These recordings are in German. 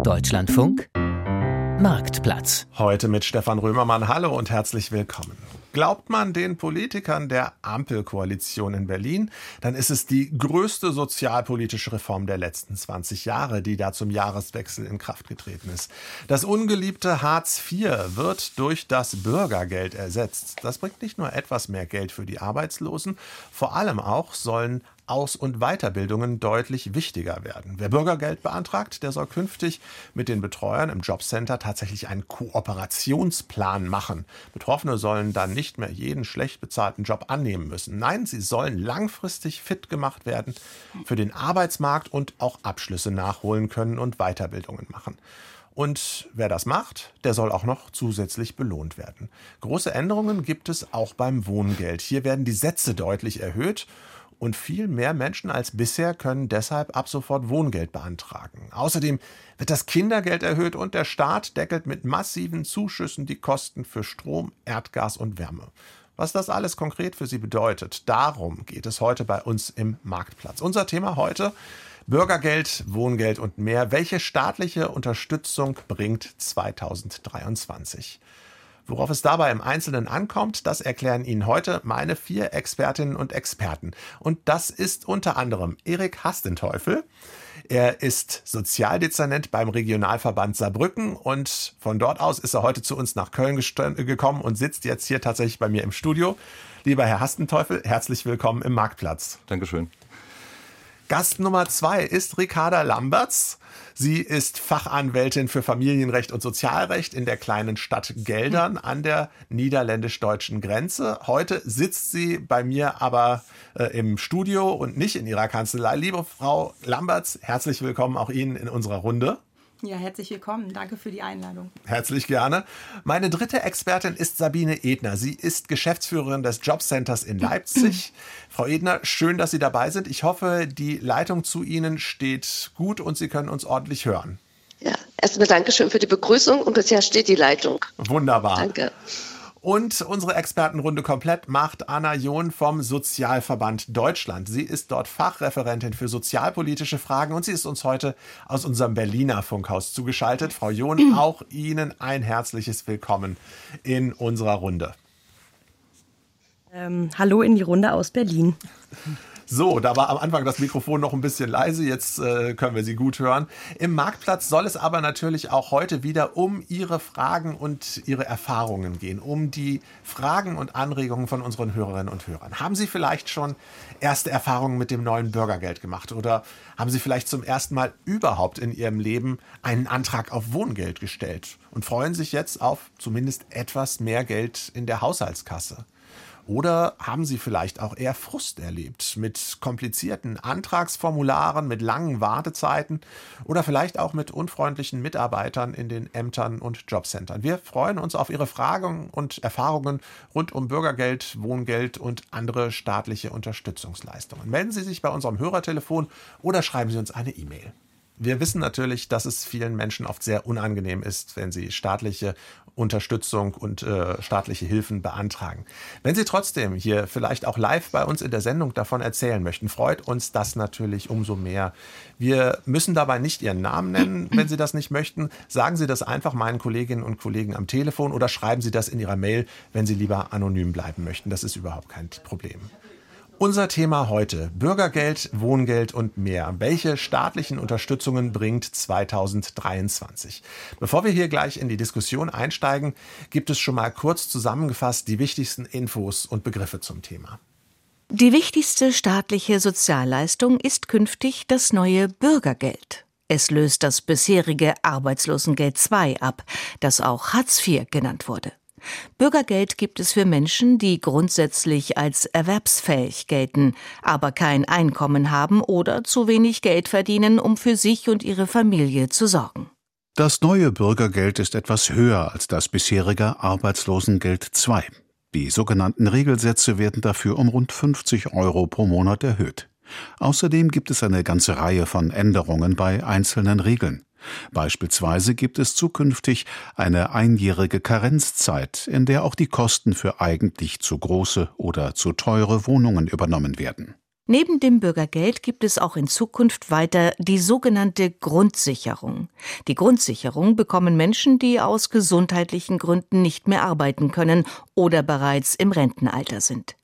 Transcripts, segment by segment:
Deutschlandfunk Marktplatz. Heute mit Stefan Römermann. Hallo und herzlich willkommen. Glaubt man den Politikern der Ampelkoalition in Berlin, dann ist es die größte sozialpolitische Reform der letzten 20 Jahre, die da zum Jahreswechsel in Kraft getreten ist. Das ungeliebte Hartz IV wird durch das Bürgergeld ersetzt. Das bringt nicht nur etwas mehr Geld für die Arbeitslosen, vor allem auch sollen aus- und Weiterbildungen deutlich wichtiger werden. Wer Bürgergeld beantragt, der soll künftig mit den Betreuern im Jobcenter tatsächlich einen Kooperationsplan machen. Betroffene sollen dann nicht mehr jeden schlecht bezahlten Job annehmen müssen. Nein, sie sollen langfristig fit gemacht werden für den Arbeitsmarkt und auch Abschlüsse nachholen können und Weiterbildungen machen. Und wer das macht, der soll auch noch zusätzlich belohnt werden. Große Änderungen gibt es auch beim Wohngeld. Hier werden die Sätze deutlich erhöht und viel mehr Menschen als bisher können deshalb ab sofort Wohngeld beantragen. Außerdem wird das Kindergeld erhöht und der Staat deckelt mit massiven Zuschüssen die Kosten für Strom, Erdgas und Wärme. Was das alles konkret für Sie bedeutet, darum geht es heute bei uns im Marktplatz. Unser Thema heute Bürgergeld, Wohngeld und mehr. Welche staatliche Unterstützung bringt 2023? Worauf es dabei im Einzelnen ankommt, das erklären Ihnen heute meine vier Expertinnen und Experten. Und das ist unter anderem Erik Hastenteufel. Er ist Sozialdezernent beim Regionalverband Saarbrücken und von dort aus ist er heute zu uns nach Köln gekommen und sitzt jetzt hier tatsächlich bei mir im Studio. Lieber Herr Hastenteufel, herzlich willkommen im Marktplatz. Dankeschön. Gast Nummer zwei ist Ricarda Lamberts. Sie ist Fachanwältin für Familienrecht und Sozialrecht in der kleinen Stadt Geldern an der niederländisch-deutschen Grenze. Heute sitzt sie bei mir aber äh, im Studio und nicht in ihrer Kanzlei. Liebe Frau Lamberts, herzlich willkommen auch Ihnen in unserer Runde. Ja, herzlich willkommen. Danke für die Einladung. Herzlich gerne. Meine dritte Expertin ist Sabine Edner. Sie ist Geschäftsführerin des Jobcenters in Leipzig. Frau Edner, schön, dass Sie dabei sind. Ich hoffe, die Leitung zu Ihnen steht gut und Sie können uns ordentlich hören. Ja, erstmal Dankeschön für die Begrüßung und bisher steht die Leitung. Wunderbar. Danke. Und unsere Expertenrunde komplett macht Anna John vom Sozialverband Deutschland. Sie ist dort Fachreferentin für sozialpolitische Fragen und sie ist uns heute aus unserem Berliner Funkhaus zugeschaltet. Frau John, auch Ihnen ein herzliches Willkommen in unserer Runde. Ähm, hallo in die Runde aus Berlin. So, da war am Anfang das Mikrofon noch ein bisschen leise, jetzt äh, können wir Sie gut hören. Im Marktplatz soll es aber natürlich auch heute wieder um Ihre Fragen und Ihre Erfahrungen gehen, um die Fragen und Anregungen von unseren Hörerinnen und Hörern. Haben Sie vielleicht schon erste Erfahrungen mit dem neuen Bürgergeld gemacht oder haben Sie vielleicht zum ersten Mal überhaupt in Ihrem Leben einen Antrag auf Wohngeld gestellt und freuen sich jetzt auf zumindest etwas mehr Geld in der Haushaltskasse? Oder haben Sie vielleicht auch eher Frust erlebt mit komplizierten Antragsformularen, mit langen Wartezeiten oder vielleicht auch mit unfreundlichen Mitarbeitern in den Ämtern und Jobcentern? Wir freuen uns auf Ihre Fragen und Erfahrungen rund um Bürgergeld, Wohngeld und andere staatliche Unterstützungsleistungen. Melden Sie sich bei unserem Hörertelefon oder schreiben Sie uns eine E-Mail. Wir wissen natürlich, dass es vielen Menschen oft sehr unangenehm ist, wenn sie staatliche Unterstützung und äh, staatliche Hilfen beantragen. Wenn Sie trotzdem hier vielleicht auch live bei uns in der Sendung davon erzählen möchten, freut uns das natürlich umso mehr. Wir müssen dabei nicht Ihren Namen nennen, wenn Sie das nicht möchten. Sagen Sie das einfach meinen Kolleginnen und Kollegen am Telefon oder schreiben Sie das in Ihrer Mail, wenn Sie lieber anonym bleiben möchten. Das ist überhaupt kein Problem. Unser Thema heute Bürgergeld, Wohngeld und mehr. Welche staatlichen Unterstützungen bringt 2023? Bevor wir hier gleich in die Diskussion einsteigen, gibt es schon mal kurz zusammengefasst die wichtigsten Infos und Begriffe zum Thema. Die wichtigste staatliche Sozialleistung ist künftig das neue Bürgergeld. Es löst das bisherige Arbeitslosengeld II ab, das auch Hartz IV genannt wurde. Bürgergeld gibt es für Menschen, die grundsätzlich als erwerbsfähig gelten, aber kein Einkommen haben oder zu wenig Geld verdienen, um für sich und ihre Familie zu sorgen. Das neue Bürgergeld ist etwas höher als das bisherige Arbeitslosengeld II. Die sogenannten Regelsätze werden dafür um rund 50 Euro pro Monat erhöht. Außerdem gibt es eine ganze Reihe von Änderungen bei einzelnen Regeln. Beispielsweise gibt es zukünftig eine einjährige Karenzzeit, in der auch die Kosten für eigentlich zu große oder zu teure Wohnungen übernommen werden. Neben dem Bürgergeld gibt es auch in Zukunft weiter die sogenannte Grundsicherung. Die Grundsicherung bekommen Menschen, die aus gesundheitlichen Gründen nicht mehr arbeiten können oder bereits im Rentenalter sind.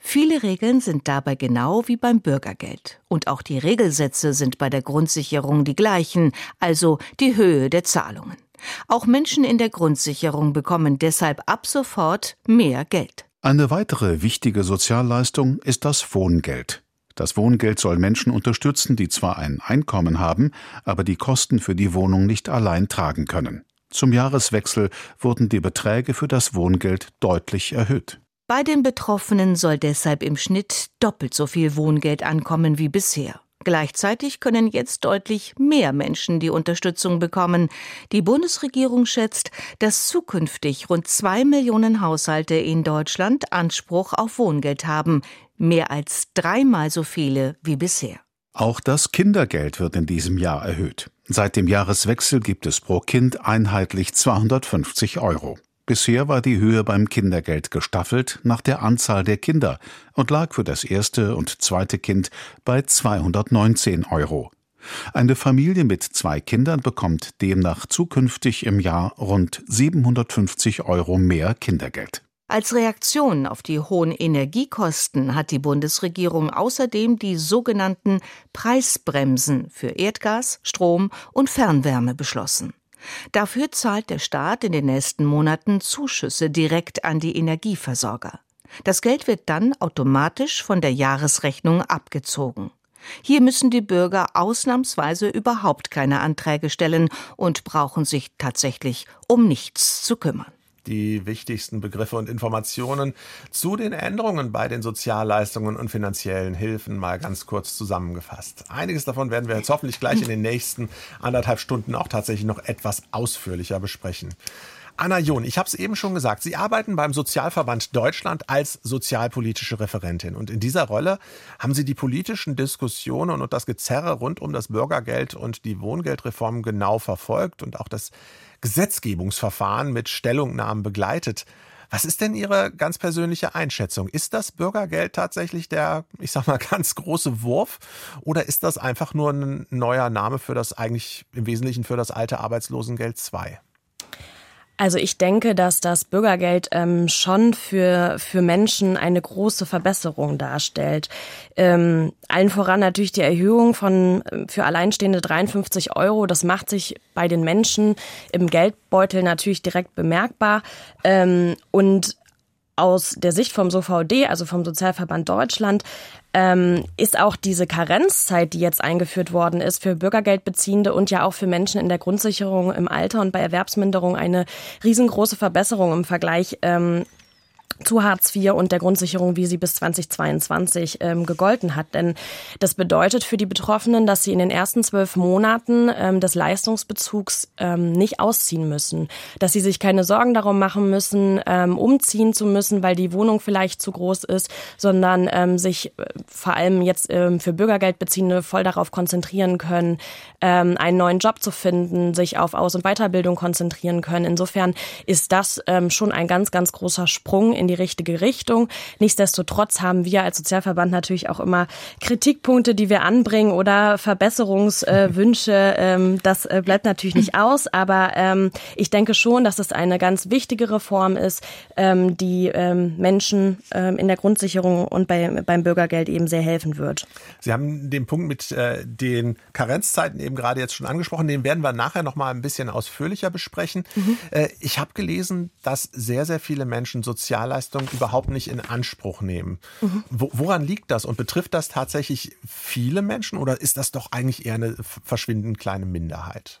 Viele Regeln sind dabei genau wie beim Bürgergeld. Und auch die Regelsätze sind bei der Grundsicherung die gleichen, also die Höhe der Zahlungen. Auch Menschen in der Grundsicherung bekommen deshalb ab sofort mehr Geld. Eine weitere wichtige Sozialleistung ist das Wohngeld. Das Wohngeld soll Menschen unterstützen, die zwar ein Einkommen haben, aber die Kosten für die Wohnung nicht allein tragen können. Zum Jahreswechsel wurden die Beträge für das Wohngeld deutlich erhöht. Bei den Betroffenen soll deshalb im Schnitt doppelt so viel Wohngeld ankommen wie bisher. Gleichzeitig können jetzt deutlich mehr Menschen die Unterstützung bekommen. Die Bundesregierung schätzt, dass zukünftig rund zwei Millionen Haushalte in Deutschland Anspruch auf Wohngeld haben, mehr als dreimal so viele wie bisher. Auch das Kindergeld wird in diesem Jahr erhöht. Seit dem Jahreswechsel gibt es pro Kind einheitlich 250 Euro. Bisher war die Höhe beim Kindergeld gestaffelt nach der Anzahl der Kinder und lag für das erste und zweite Kind bei 219 Euro. Eine Familie mit zwei Kindern bekommt demnach zukünftig im Jahr rund 750 Euro mehr Kindergeld. Als Reaktion auf die hohen Energiekosten hat die Bundesregierung außerdem die sogenannten Preisbremsen für Erdgas, Strom und Fernwärme beschlossen. Dafür zahlt der Staat in den nächsten Monaten Zuschüsse direkt an die Energieversorger. Das Geld wird dann automatisch von der Jahresrechnung abgezogen. Hier müssen die Bürger ausnahmsweise überhaupt keine Anträge stellen und brauchen sich tatsächlich um nichts zu kümmern die wichtigsten Begriffe und Informationen zu den Änderungen bei den Sozialleistungen und finanziellen Hilfen mal ganz kurz zusammengefasst. Einiges davon werden wir jetzt hoffentlich gleich in den nächsten anderthalb Stunden auch tatsächlich noch etwas ausführlicher besprechen. Anna John, ich habe es eben schon gesagt, Sie arbeiten beim Sozialverband Deutschland als sozialpolitische Referentin. Und in dieser Rolle haben Sie die politischen Diskussionen und das Gezerre rund um das Bürgergeld und die Wohngeldreform genau verfolgt und auch das Gesetzgebungsverfahren mit Stellungnahmen begleitet. Was ist denn Ihre ganz persönliche Einschätzung? Ist das Bürgergeld tatsächlich der, ich sag mal, ganz große Wurf? Oder ist das einfach nur ein neuer Name für das eigentlich im Wesentlichen für das alte Arbeitslosengeld 2? Also ich denke, dass das Bürgergeld ähm, schon für, für Menschen eine große Verbesserung darstellt. Ähm, allen voran natürlich die Erhöhung von ähm, für Alleinstehende 53 Euro. Das macht sich bei den Menschen im Geldbeutel natürlich direkt bemerkbar. Ähm, und aus der Sicht vom SOVD, also vom Sozialverband Deutschland, ähm, ist auch diese Karenzzeit, die jetzt eingeführt worden ist für Bürgergeldbeziehende und ja auch für Menschen in der Grundsicherung im Alter und bei Erwerbsminderung eine riesengroße Verbesserung im Vergleich ähm, zu Hartz IV und der Grundsicherung, wie sie bis 2022 ähm, gegolten hat. Denn das bedeutet für die Betroffenen, dass sie in den ersten zwölf Monaten ähm, des Leistungsbezugs ähm, nicht ausziehen müssen, dass sie sich keine Sorgen darum machen müssen, ähm, umziehen zu müssen, weil die Wohnung vielleicht zu groß ist, sondern ähm, sich äh, vor allem jetzt ähm, für Bürgergeldbeziehende voll darauf konzentrieren können, ähm, einen neuen Job zu finden, sich auf Aus- und Weiterbildung konzentrieren können. Insofern ist das ähm, schon ein ganz, ganz großer Sprung in die richtige Richtung. Nichtsdestotrotz haben wir als Sozialverband natürlich auch immer Kritikpunkte, die wir anbringen oder Verbesserungswünsche. ähm, das äh, bleibt natürlich nicht aus, aber ähm, ich denke schon, dass es eine ganz wichtige Reform ist, ähm, die ähm, Menschen ähm, in der Grundsicherung und bei, beim Bürgergeld eben sehr helfen wird. Sie haben den Punkt mit äh, den Karenzzeiten eben gerade jetzt schon angesprochen. Den werden wir nachher noch mal ein bisschen ausführlicher besprechen. Mhm. Äh, ich habe gelesen, dass sehr, sehr viele Menschen soziale Sozialleistungen überhaupt nicht in Anspruch nehmen. Mhm. woran liegt das und betrifft das tatsächlich viele Menschen oder ist das doch eigentlich eher eine verschwindend kleine Minderheit?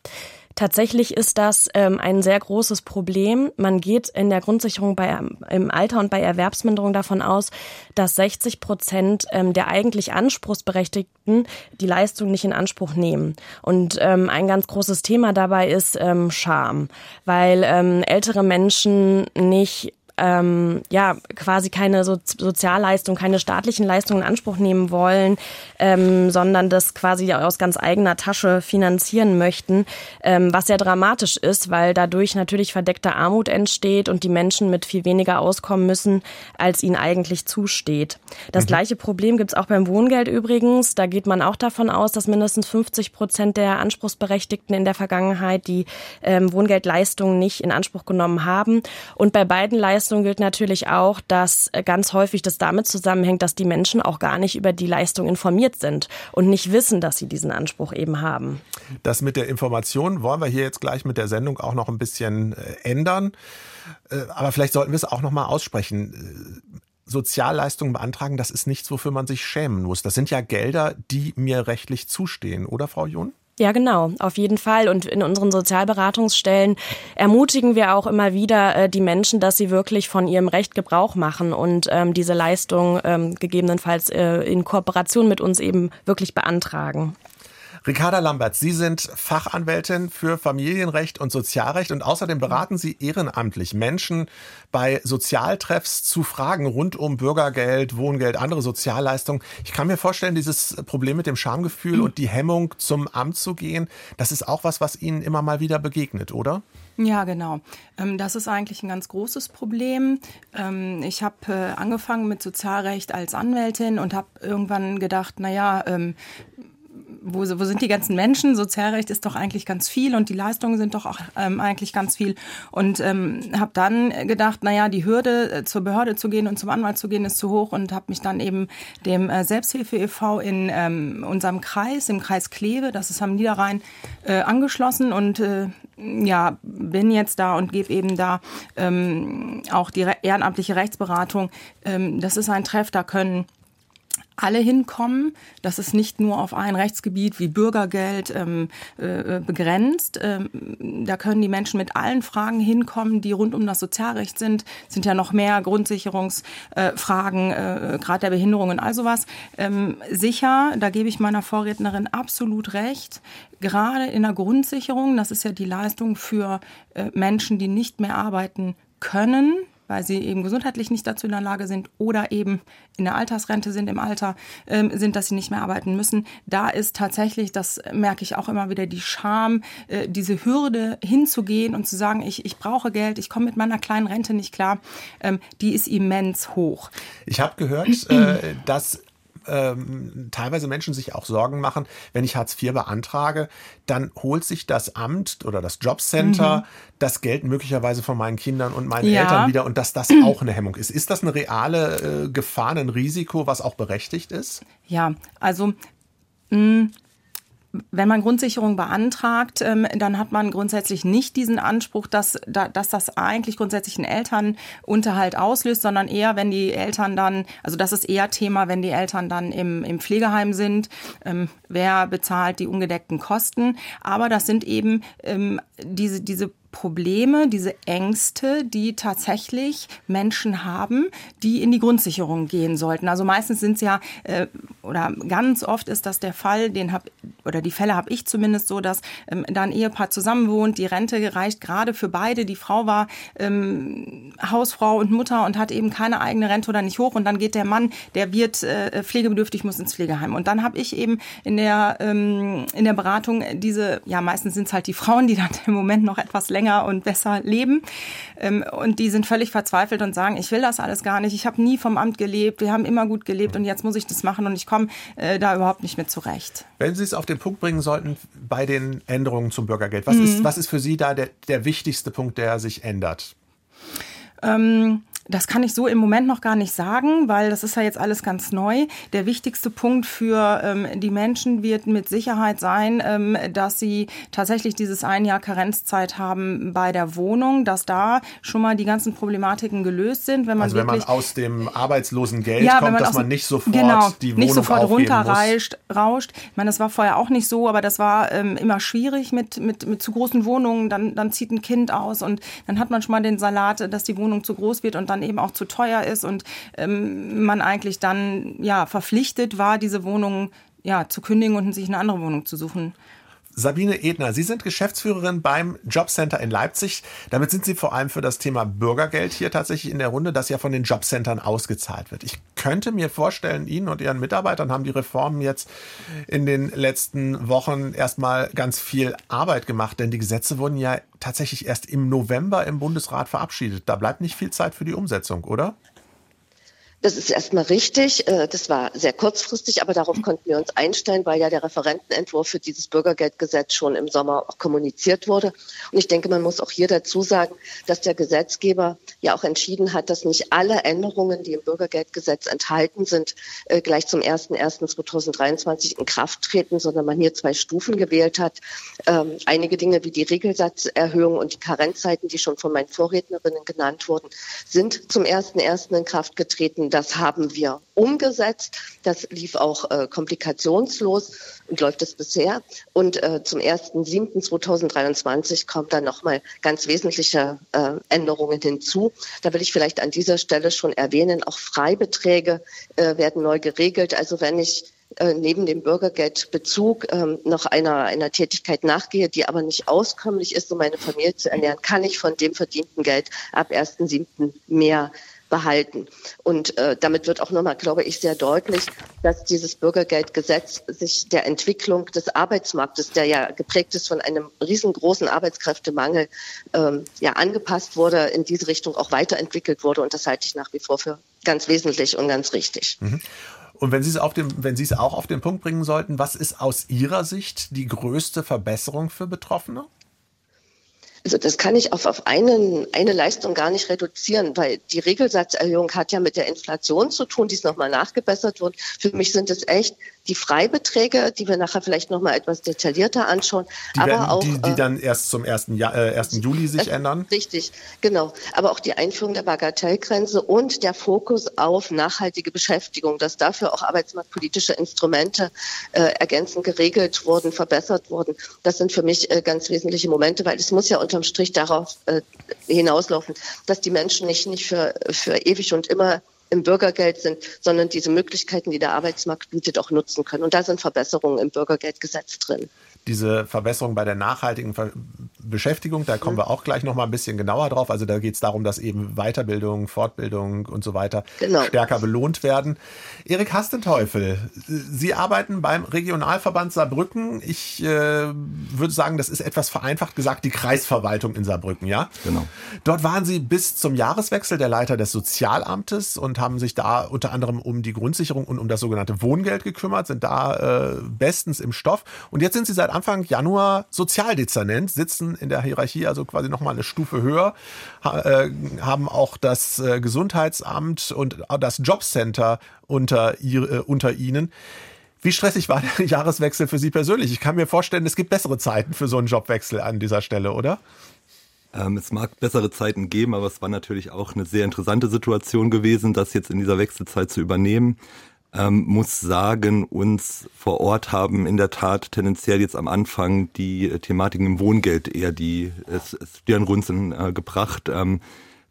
Tatsächlich ist das ähm, ein sehr großes Problem. Man geht in der Grundsicherung bei, im Alter und bei Erwerbsminderung davon aus, dass 60 Prozent ähm, der eigentlich Anspruchsberechtigten die Leistung nicht in Anspruch nehmen. Und ähm, ein ganz großes Thema dabei ist ähm, Scham, weil ähm, ältere Menschen nicht ähm, ja quasi keine so Sozialleistung, keine staatlichen Leistungen in Anspruch nehmen wollen, ähm, sondern das quasi aus ganz eigener Tasche finanzieren möchten, ähm, was sehr dramatisch ist, weil dadurch natürlich verdeckte Armut entsteht und die Menschen mit viel weniger auskommen müssen, als ihnen eigentlich zusteht. Das mhm. gleiche Problem gibt es auch beim Wohngeld übrigens. Da geht man auch davon aus, dass mindestens 50 Prozent der Anspruchsberechtigten in der Vergangenheit die ähm, Wohngeldleistungen nicht in Anspruch genommen haben. Und bei beiden Leistungen gilt natürlich auch, dass äh, ganz häufig das damit zusammenhängt, dass die Menschen auch gar nicht über die Leistung informiert sind und nicht wissen, dass sie diesen Anspruch eben haben. Das mit der Information wollen wir hier jetzt gleich mit der Sendung auch noch ein bisschen äh, ändern. Äh, aber vielleicht sollten wir es auch noch mal aussprechen. Sozialleistungen beantragen, das ist nichts, wofür man sich schämen muss. Das sind ja Gelder, die mir rechtlich zustehen, oder Frau John? Ja, genau, auf jeden Fall. Und in unseren Sozialberatungsstellen ermutigen wir auch immer wieder äh, die Menschen, dass sie wirklich von ihrem Recht Gebrauch machen und ähm, diese Leistung ähm, gegebenenfalls äh, in Kooperation mit uns eben wirklich beantragen. Ricarda Lambert, Sie sind Fachanwältin für Familienrecht und Sozialrecht und außerdem beraten Sie ehrenamtlich Menschen bei Sozialtreffs zu Fragen rund um Bürgergeld, Wohngeld, andere Sozialleistungen. Ich kann mir vorstellen, dieses Problem mit dem Schamgefühl und die Hemmung, zum Amt zu gehen, das ist auch was, was Ihnen immer mal wieder begegnet, oder? Ja, genau. Ähm, das ist eigentlich ein ganz großes Problem. Ähm, ich habe äh, angefangen mit Sozialrecht als Anwältin und habe irgendwann gedacht, naja, ähm, wo, wo sind die ganzen Menschen? Sozialrecht ist doch eigentlich ganz viel und die Leistungen sind doch auch ähm, eigentlich ganz viel. Und ähm, habe dann gedacht, naja, die Hürde, äh, zur Behörde zu gehen und zum Anwalt zu gehen, ist zu hoch und habe mich dann eben dem äh, Selbsthilfe e.V. in ähm, unserem Kreis, im Kreis Kleve, das ist am Niederrhein, äh, angeschlossen und äh, ja, bin jetzt da und gebe eben da ähm, auch die ehrenamtliche Rechtsberatung. Ähm, das ist ein Treff, da können alle hinkommen. Das ist nicht nur auf ein Rechtsgebiet wie Bürgergeld ähm, äh, begrenzt. Ähm, da können die Menschen mit allen Fragen hinkommen, die rund um das Sozialrecht sind. Es sind ja noch mehr Grundsicherungsfragen, äh, äh, gerade der Behinderung und all sowas. Ähm, sicher, da gebe ich meiner Vorrednerin absolut recht. Gerade in der Grundsicherung, das ist ja die Leistung für äh, Menschen, die nicht mehr arbeiten können, weil sie eben gesundheitlich nicht dazu in der Lage sind oder eben in der Altersrente sind, im Alter ähm, sind, dass sie nicht mehr arbeiten müssen. Da ist tatsächlich, das merke ich auch immer wieder, die Scham, äh, diese Hürde hinzugehen und zu sagen, ich, ich brauche Geld, ich komme mit meiner kleinen Rente nicht klar, ähm, die ist immens hoch. Ich habe gehört, äh, dass ähm, teilweise Menschen sich auch Sorgen machen, wenn ich Hartz IV beantrage, dann holt sich das Amt oder das Jobcenter mhm. das Geld möglicherweise von meinen Kindern und meinen ja. Eltern wieder und dass das auch eine Hemmung ist. Ist das eine reale äh, Gefahr, ein Risiko, was auch berechtigt ist? Ja, also mh, wenn man Grundsicherung beantragt, ähm, dann hat man grundsätzlich nicht diesen Anspruch, dass, dass das eigentlich grundsätzlich einen Elternunterhalt auslöst, sondern eher, wenn die Eltern dann, also das ist eher Thema, wenn die Eltern dann im, im Pflegeheim sind, ähm, wer bezahlt die ungedeckten Kosten. Aber das sind eben ähm, diese, diese Probleme, diese Ängste, die tatsächlich Menschen haben, die in die Grundsicherung gehen sollten. Also meistens sind es ja, äh, oder ganz oft ist das der Fall, den hab, oder die Fälle habe ich zumindest so, dass ähm, da ein Ehepaar zusammenwohnt, die Rente reicht gerade für beide. Die Frau war ähm, Hausfrau und Mutter und hat eben keine eigene Rente oder nicht hoch und dann geht der Mann, der wird äh, pflegebedürftig, muss ins Pflegeheim. Und dann habe ich eben in der, ähm, in der Beratung diese, ja meistens sind es halt die Frauen, die dann im Moment noch etwas länger länger und besser leben. Ähm, und die sind völlig verzweifelt und sagen, ich will das alles gar nicht. Ich habe nie vom Amt gelebt. Wir haben immer gut gelebt und jetzt muss ich das machen und ich komme äh, da überhaupt nicht mehr zurecht. Wenn Sie es auf den Punkt bringen sollten bei den Änderungen zum Bürgergeld, was, mhm. ist, was ist für Sie da der, der wichtigste Punkt, der sich ändert? Ähm, das kann ich so im Moment noch gar nicht sagen, weil das ist ja jetzt alles ganz neu. Der wichtigste Punkt für ähm, die Menschen wird mit Sicherheit sein, ähm, dass sie tatsächlich dieses ein Jahr Karenzzeit haben bei der Wohnung, dass da schon mal die ganzen Problematiken gelöst sind. Wenn man also wenn man aus dem Arbeitslosengeld ja, kommt, man dass man nicht sofort genau, die Wohnung nicht sofort runterrauscht. Rauscht. Ich meine, das war vorher auch nicht so, aber das war ähm, immer schwierig mit, mit, mit zu großen Wohnungen. Dann, dann zieht ein Kind aus und dann hat man schon mal den Salat, dass die Wohnung zu groß wird und dann dann eben auch zu teuer ist und ähm, man eigentlich dann ja verpflichtet war, diese Wohnung ja zu kündigen und sich eine andere Wohnung zu suchen. Sabine Edner, Sie sind Geschäftsführerin beim Jobcenter in Leipzig. Damit sind Sie vor allem für das Thema Bürgergeld hier tatsächlich in der Runde, das ja von den Jobcentern ausgezahlt wird. Ich könnte mir vorstellen, Ihnen und Ihren Mitarbeitern haben die Reformen jetzt in den letzten Wochen erstmal ganz viel Arbeit gemacht, denn die Gesetze wurden ja tatsächlich erst im November im Bundesrat verabschiedet. Da bleibt nicht viel Zeit für die Umsetzung, oder? Das ist erstmal richtig. Äh, das war sehr kurzfristig, aber darauf konnten wir uns einstellen, weil ja der Referentenentwurf für dieses Bürgergeldgesetz schon im Sommer auch kommuniziert wurde. Und ich denke, man muss auch hier dazu sagen, dass der Gesetzgeber ja auch entschieden hat, dass nicht alle Änderungen, die im Bürgergeldgesetz enthalten sind, äh, gleich zum 01.01.2023 in Kraft treten, sondern man hier zwei Stufen gewählt hat. Ähm, einige Dinge wie die Regelsatzerhöhung und die Karenzzeiten, die schon von meinen Vorrednerinnen genannt wurden, sind zum 1.01. in Kraft getreten das haben wir umgesetzt. Das lief auch äh, komplikationslos und läuft es bisher. Und äh, zum 1.7.2023 kommt dann nochmal ganz wesentliche äh, Änderungen hinzu. Da will ich vielleicht an dieser Stelle schon erwähnen, auch Freibeträge äh, werden neu geregelt. Also wenn ich äh, neben dem Bürgergeldbezug ähm, noch einer, einer Tätigkeit nachgehe, die aber nicht auskömmlich ist, um meine Familie zu ernähren, kann ich von dem verdienten Geld ab 1.7. mehr behalten. Und äh, damit wird auch nochmal, glaube ich, sehr deutlich, dass dieses Bürgergeldgesetz sich der Entwicklung des Arbeitsmarktes, der ja geprägt ist von einem riesengroßen Arbeitskräftemangel, ähm, ja angepasst wurde, in diese Richtung auch weiterentwickelt wurde. Und das halte ich nach wie vor für ganz wesentlich und ganz richtig. Mhm. Und wenn Sie es auf dem, wenn Sie es auch auf den Punkt bringen sollten, was ist aus Ihrer Sicht die größte Verbesserung für Betroffene? Also das kann ich auf, auf einen, eine Leistung gar nicht reduzieren, weil die Regelsatzerhöhung hat ja mit der Inflation zu tun, die ist nochmal nachgebessert wird. Für mich sind es echt die Freibeträge, die wir nachher vielleicht noch mal etwas detaillierter anschauen. Die, aber werden, auch, die, die äh, dann erst zum 1. Ja, äh, 1. Juli sich äh, ändern? Richtig, genau. Aber auch die Einführung der Bagatellgrenze und der Fokus auf nachhaltige Beschäftigung, dass dafür auch arbeitsmarktpolitische Instrumente äh, ergänzend geregelt wurden, verbessert wurden. Das sind für mich äh, ganz wesentliche Momente, weil es muss ja unterm Strich darauf äh, hinauslaufen, dass die Menschen nicht, nicht für, für ewig und immer im Bürgergeld sind, sondern diese Möglichkeiten, die der Arbeitsmarkt bietet, auch nutzen können. Und da sind Verbesserungen im Bürgergeldgesetz drin diese Verbesserung bei der nachhaltigen Ver Beschäftigung, da kommen wir auch gleich noch mal ein bisschen genauer drauf. Also da geht es darum, dass eben Weiterbildung, Fortbildung und so weiter genau. stärker belohnt werden. Erik Hastenteufel, Sie arbeiten beim Regionalverband Saarbrücken. Ich äh, würde sagen, das ist etwas vereinfacht gesagt die Kreisverwaltung in Saarbrücken, ja? Genau. Dort waren Sie bis zum Jahreswechsel der Leiter des Sozialamtes und haben sich da unter anderem um die Grundsicherung und um das sogenannte Wohngeld gekümmert, sind da äh, bestens im Stoff. Und jetzt sind Sie seit Anfang Januar Sozialdezernent, sitzen in der Hierarchie also quasi nochmal eine Stufe höher, äh, haben auch das äh, Gesundheitsamt und das Jobcenter unter, äh, unter ihnen. Wie stressig war der Jahreswechsel für Sie persönlich? Ich kann mir vorstellen, es gibt bessere Zeiten für so einen Jobwechsel an dieser Stelle, oder? Ähm, es mag bessere Zeiten geben, aber es war natürlich auch eine sehr interessante Situation gewesen, das jetzt in dieser Wechselzeit zu übernehmen ähm, muss sagen, uns vor Ort haben in der Tat tendenziell jetzt am Anfang die äh, Thematiken im Wohngeld eher die Stirnrunzeln äh, gebracht, ähm,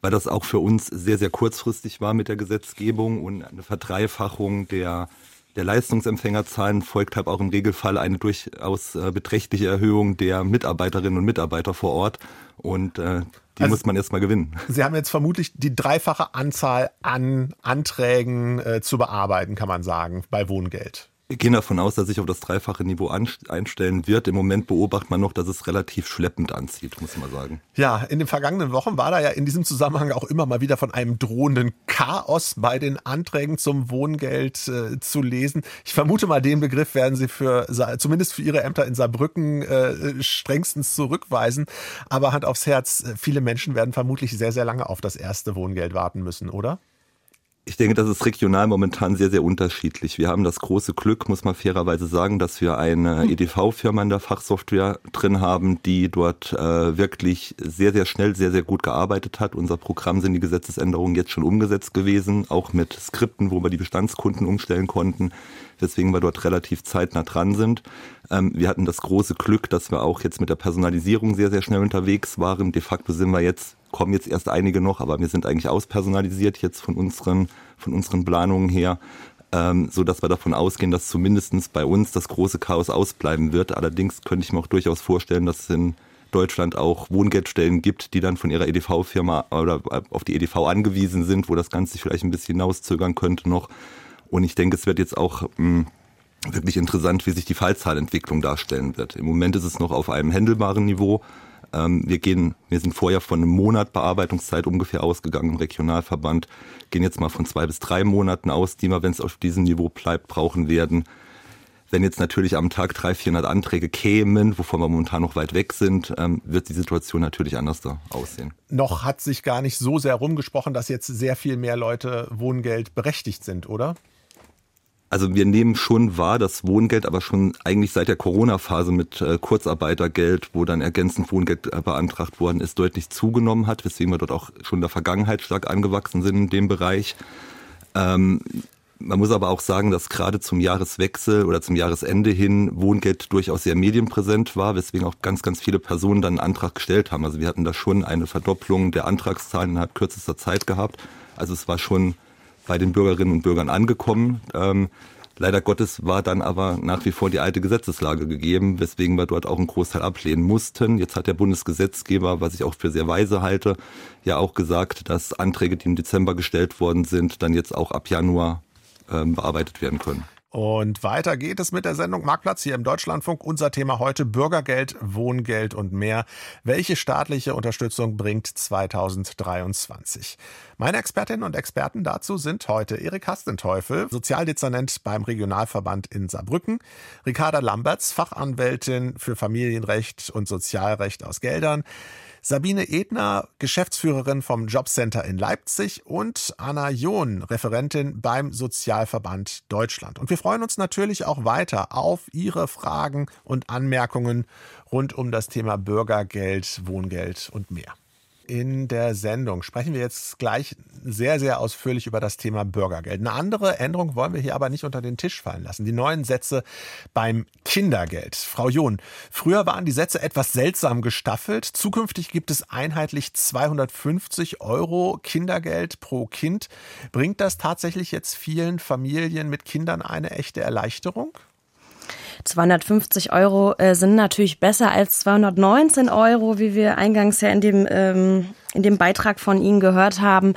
weil das auch für uns sehr, sehr kurzfristig war mit der Gesetzgebung und eine Verdreifachung der der Leistungsempfängerzahlen folgt halt auch im Regelfall eine durchaus äh, beträchtliche Erhöhung der Mitarbeiterinnen und Mitarbeiter vor Ort. Und äh, die also, muss man erstmal gewinnen. Sie haben jetzt vermutlich die dreifache Anzahl an Anträgen äh, zu bearbeiten, kann man sagen, bei Wohngeld. Gehen davon aus, dass sich auf das dreifache Niveau einstellen wird. Im Moment beobachtet man noch, dass es relativ schleppend anzieht, muss man sagen. Ja, in den vergangenen Wochen war da ja in diesem Zusammenhang auch immer mal wieder von einem drohenden Chaos bei den Anträgen zum Wohngeld äh, zu lesen. Ich vermute mal, den Begriff werden Sie für zumindest für Ihre Ämter in Saarbrücken äh, strengstens zurückweisen. Aber Hand aufs Herz, äh, viele Menschen werden vermutlich sehr, sehr lange auf das erste Wohngeld warten müssen, oder? Ich denke, das ist regional momentan sehr, sehr unterschiedlich. Wir haben das große Glück, muss man fairerweise sagen, dass wir eine hm. EDV-Firma in der Fachsoftware drin haben, die dort äh, wirklich sehr, sehr schnell, sehr, sehr gut gearbeitet hat. Unser Programm sind die Gesetzesänderungen jetzt schon umgesetzt gewesen, auch mit Skripten, wo wir die Bestandskunden umstellen konnten, weswegen wir dort relativ zeitnah dran sind. Ähm, wir hatten das große Glück, dass wir auch jetzt mit der Personalisierung sehr, sehr schnell unterwegs waren. De facto sind wir jetzt kommen jetzt erst einige noch, aber wir sind eigentlich auspersonalisiert jetzt von unseren, von unseren Planungen her. ähm, so dass wir davon ausgehen, dass zumindestens bei uns das große Chaos ausbleiben wird. Allerdings könnte ich mir auch durchaus vorstellen, dass es in Deutschland auch Wohngeldstellen gibt, die dann von ihrer EDV-Firma oder auf die EDV angewiesen sind, wo das Ganze sich vielleicht ein bisschen hinauszögern könnte noch. Und ich denke, es wird jetzt auch mh, hm, wirklich interessant, wie sich die Fallzahlentwicklung darstellen wird. Im Moment ist es noch auf einem händelbaren Niveau. Ähm, wir gehen, wir sind vorher von einem Monat Bearbeitungszeit ungefähr ausgegangen im Regionalverband, gehen jetzt mal von zwei bis drei Monaten aus, die wir, wenn es auf diesem Niveau bleibt, brauchen werden. Wenn jetzt natürlich am Tag 300, 400 Anträge kämen, wovon wir momentan noch weit weg sind, ähm, wird die Situation natürlich anders da aussehen. Noch hat sich gar nicht so sehr rumgesprochen, dass jetzt sehr viel mehr Leute Wohngeld berechtigt sind, oder? Also wir nehmen schon wahr, dass Wohngeld aber schon eigentlich seit der Corona-Phase mit äh, Kurzarbeitergeld, wo dann ergänzend Wohngeld äh, beantragt worden ist, deutlich zugenommen hat, weswegen wir dort auch schon in der Vergangenheit stark angewachsen sind in dem Bereich. Ähm, man muss aber auch sagen, dass gerade zum Jahreswechsel oder zum Jahresende hin Wohngeld durchaus sehr medienpräsent war, weswegen auch ganz, ganz viele Personen dann einen Antrag gestellt haben. Also wir hatten da schon eine Verdopplung der Antragszahlen innerhalb kürzester Zeit gehabt. Also es war schon bei den Bürgerinnen und Bürgern angekommen. Ähm, leider Gottes war dann aber nach wie vor die alte Gesetzeslage gegeben, weswegen wir dort auch einen Großteil ablehnen mussten. Jetzt hat der Bundesgesetzgeber, was ich auch für sehr weise halte, ja auch gesagt, dass Anträge, die im Dezember gestellt worden sind, dann jetzt auch ab Januar ähm, bearbeitet werden können. Und weiter geht es mit der Sendung Marktplatz hier im Deutschlandfunk. Unser Thema heute Bürgergeld, Wohngeld und mehr. Welche staatliche Unterstützung bringt 2023? Meine Expertinnen und Experten dazu sind heute Erik Hastenteufel, Sozialdezernent beim Regionalverband in Saarbrücken, Ricarda Lamberts, Fachanwältin für Familienrecht und Sozialrecht aus Geldern, Sabine Edner, Geschäftsführerin vom Jobcenter in Leipzig und Anna John, Referentin beim Sozialverband Deutschland. Und wir freuen uns natürlich auch weiter auf Ihre Fragen und Anmerkungen rund um das Thema Bürgergeld, Wohngeld und mehr. In der Sendung sprechen wir jetzt gleich sehr, sehr ausführlich über das Thema Bürgergeld. Eine andere Änderung wollen wir hier aber nicht unter den Tisch fallen lassen. Die neuen Sätze beim Kindergeld. Frau John, früher waren die Sätze etwas seltsam gestaffelt. Zukünftig gibt es einheitlich 250 Euro Kindergeld pro Kind. Bringt das tatsächlich jetzt vielen Familien mit Kindern eine echte Erleichterung? 250 Euro äh, sind natürlich besser als 219 Euro, wie wir eingangs ja in dem, ähm, in dem Beitrag von Ihnen gehört haben.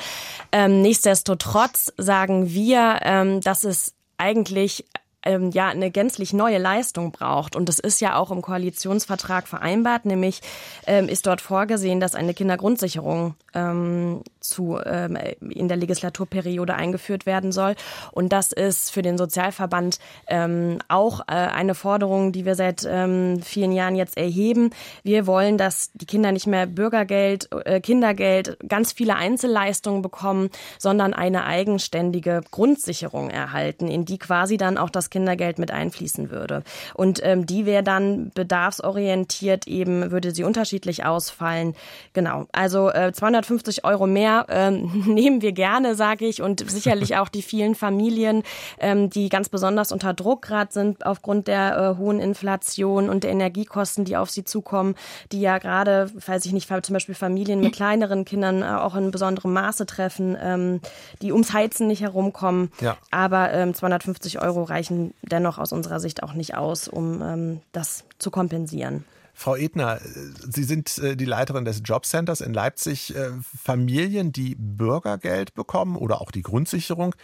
Ähm, nichtsdestotrotz sagen wir, ähm, dass es eigentlich ähm, ja eine gänzlich neue Leistung braucht. Und das ist ja auch im Koalitionsvertrag vereinbart, nämlich ähm, ist dort vorgesehen, dass eine Kindergrundsicherung ähm, zu, ähm, in der Legislaturperiode eingeführt werden soll. Und das ist für den Sozialverband ähm, auch äh, eine Forderung, die wir seit ähm, vielen Jahren jetzt erheben. Wir wollen, dass die Kinder nicht mehr Bürgergeld, äh, Kindergeld, ganz viele Einzelleistungen bekommen, sondern eine eigenständige Grundsicherung erhalten, in die quasi dann auch das Kindergeld mit einfließen würde. Und ähm, die wäre dann bedarfsorientiert eben, würde sie unterschiedlich ausfallen. Genau. Also äh, 250 Euro mehr ähm, nehmen wir gerne, sage ich, und sicherlich auch die vielen Familien, ähm, die ganz besonders unter Druck gerade sind aufgrund der äh, hohen Inflation und der Energiekosten, die auf sie zukommen, die ja gerade, weiß ich nicht, zum Beispiel Familien mit kleineren Kindern äh, auch in besonderem Maße treffen, ähm, die ums Heizen nicht herumkommen. Ja. Aber ähm, 250 Euro reichen dennoch aus unserer Sicht auch nicht aus, um ähm, das zu kompensieren. Frau Edner, Sie sind äh, die Leiterin des Jobcenters in Leipzig. Äh, Familien, die Bürgergeld bekommen oder auch die Grundsicherung,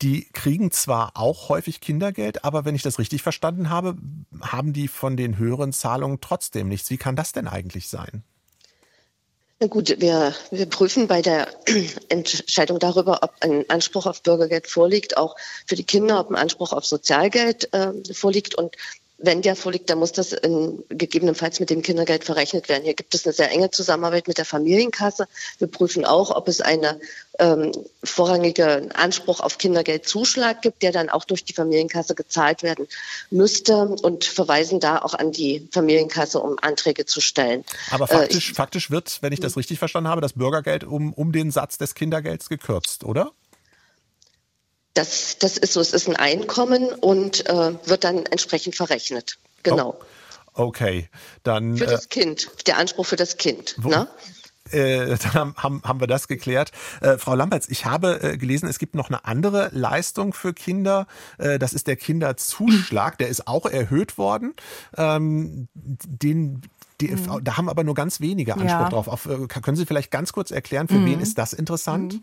die kriegen zwar auch häufig Kindergeld, aber wenn ich das richtig verstanden habe, haben die von den höheren Zahlungen trotzdem nichts. Wie kann das denn eigentlich sein? Na gut, wir, wir prüfen bei der Entscheidung darüber, ob ein Anspruch auf Bürgergeld vorliegt, auch für die Kinder, ob ein Anspruch auf Sozialgeld äh, vorliegt. Und wenn der vorliegt, dann muss das in, gegebenenfalls mit dem Kindergeld verrechnet werden. Hier gibt es eine sehr enge Zusammenarbeit mit der Familienkasse. Wir prüfen auch, ob es einen ähm, vorrangigen Anspruch auf Kindergeldzuschlag gibt, der dann auch durch die Familienkasse gezahlt werden müsste und verweisen da auch an die Familienkasse, um Anträge zu stellen. Aber faktisch, äh, ich, faktisch wird, wenn ich das richtig verstanden habe, das Bürgergeld um, um den Satz des Kindergelds gekürzt, oder? Das, das ist so, es ist ein Einkommen und äh, wird dann entsprechend verrechnet. Genau. Oh, okay, dann. Für das äh, Kind, der Anspruch für das Kind. Wo, ne? Äh, dann haben, haben wir das geklärt. Äh, Frau Lampertz, ich habe äh, gelesen, es gibt noch eine andere Leistung für Kinder. Äh, das ist der Kinderzuschlag. Der ist auch erhöht worden. Ähm, den die, mhm. Da haben aber nur ganz wenige Anspruch ja. drauf. Auf, äh, können Sie vielleicht ganz kurz erklären, für mhm. wen ist das interessant?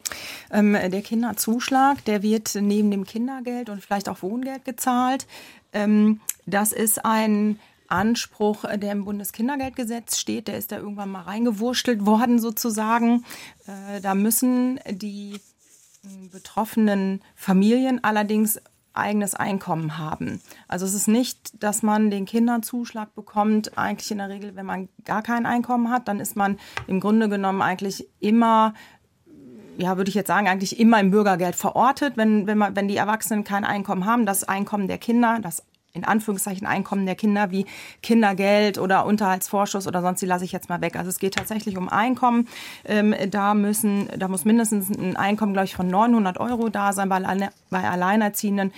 Mhm. Ähm, der Kinderzuschlag, der wird neben dem Kindergeld und vielleicht auch Wohngeld gezahlt. Ähm, das ist ein Anspruch, äh, der im Bundeskindergeldgesetz steht, der ist da irgendwann mal reingewurschtelt worden sozusagen. Äh, da müssen die äh, betroffenen Familien allerdings eigenes Einkommen haben. Also es ist nicht, dass man den Kinderzuschlag bekommt, eigentlich in der Regel, wenn man gar kein Einkommen hat, dann ist man im Grunde genommen eigentlich immer ja, würde ich jetzt sagen, eigentlich immer im Bürgergeld verortet, wenn, wenn, man, wenn die Erwachsenen kein Einkommen haben. Das Einkommen der Kinder, das in Anführungszeichen Einkommen der Kinder wie Kindergeld oder Unterhaltsvorschuss oder sonst, die lasse ich jetzt mal weg. Also es geht tatsächlich um Einkommen. Ähm, da müssen, da muss mindestens ein Einkommen, glaube ich, von 900 Euro da sein. Bei, bei Alleinerziehenden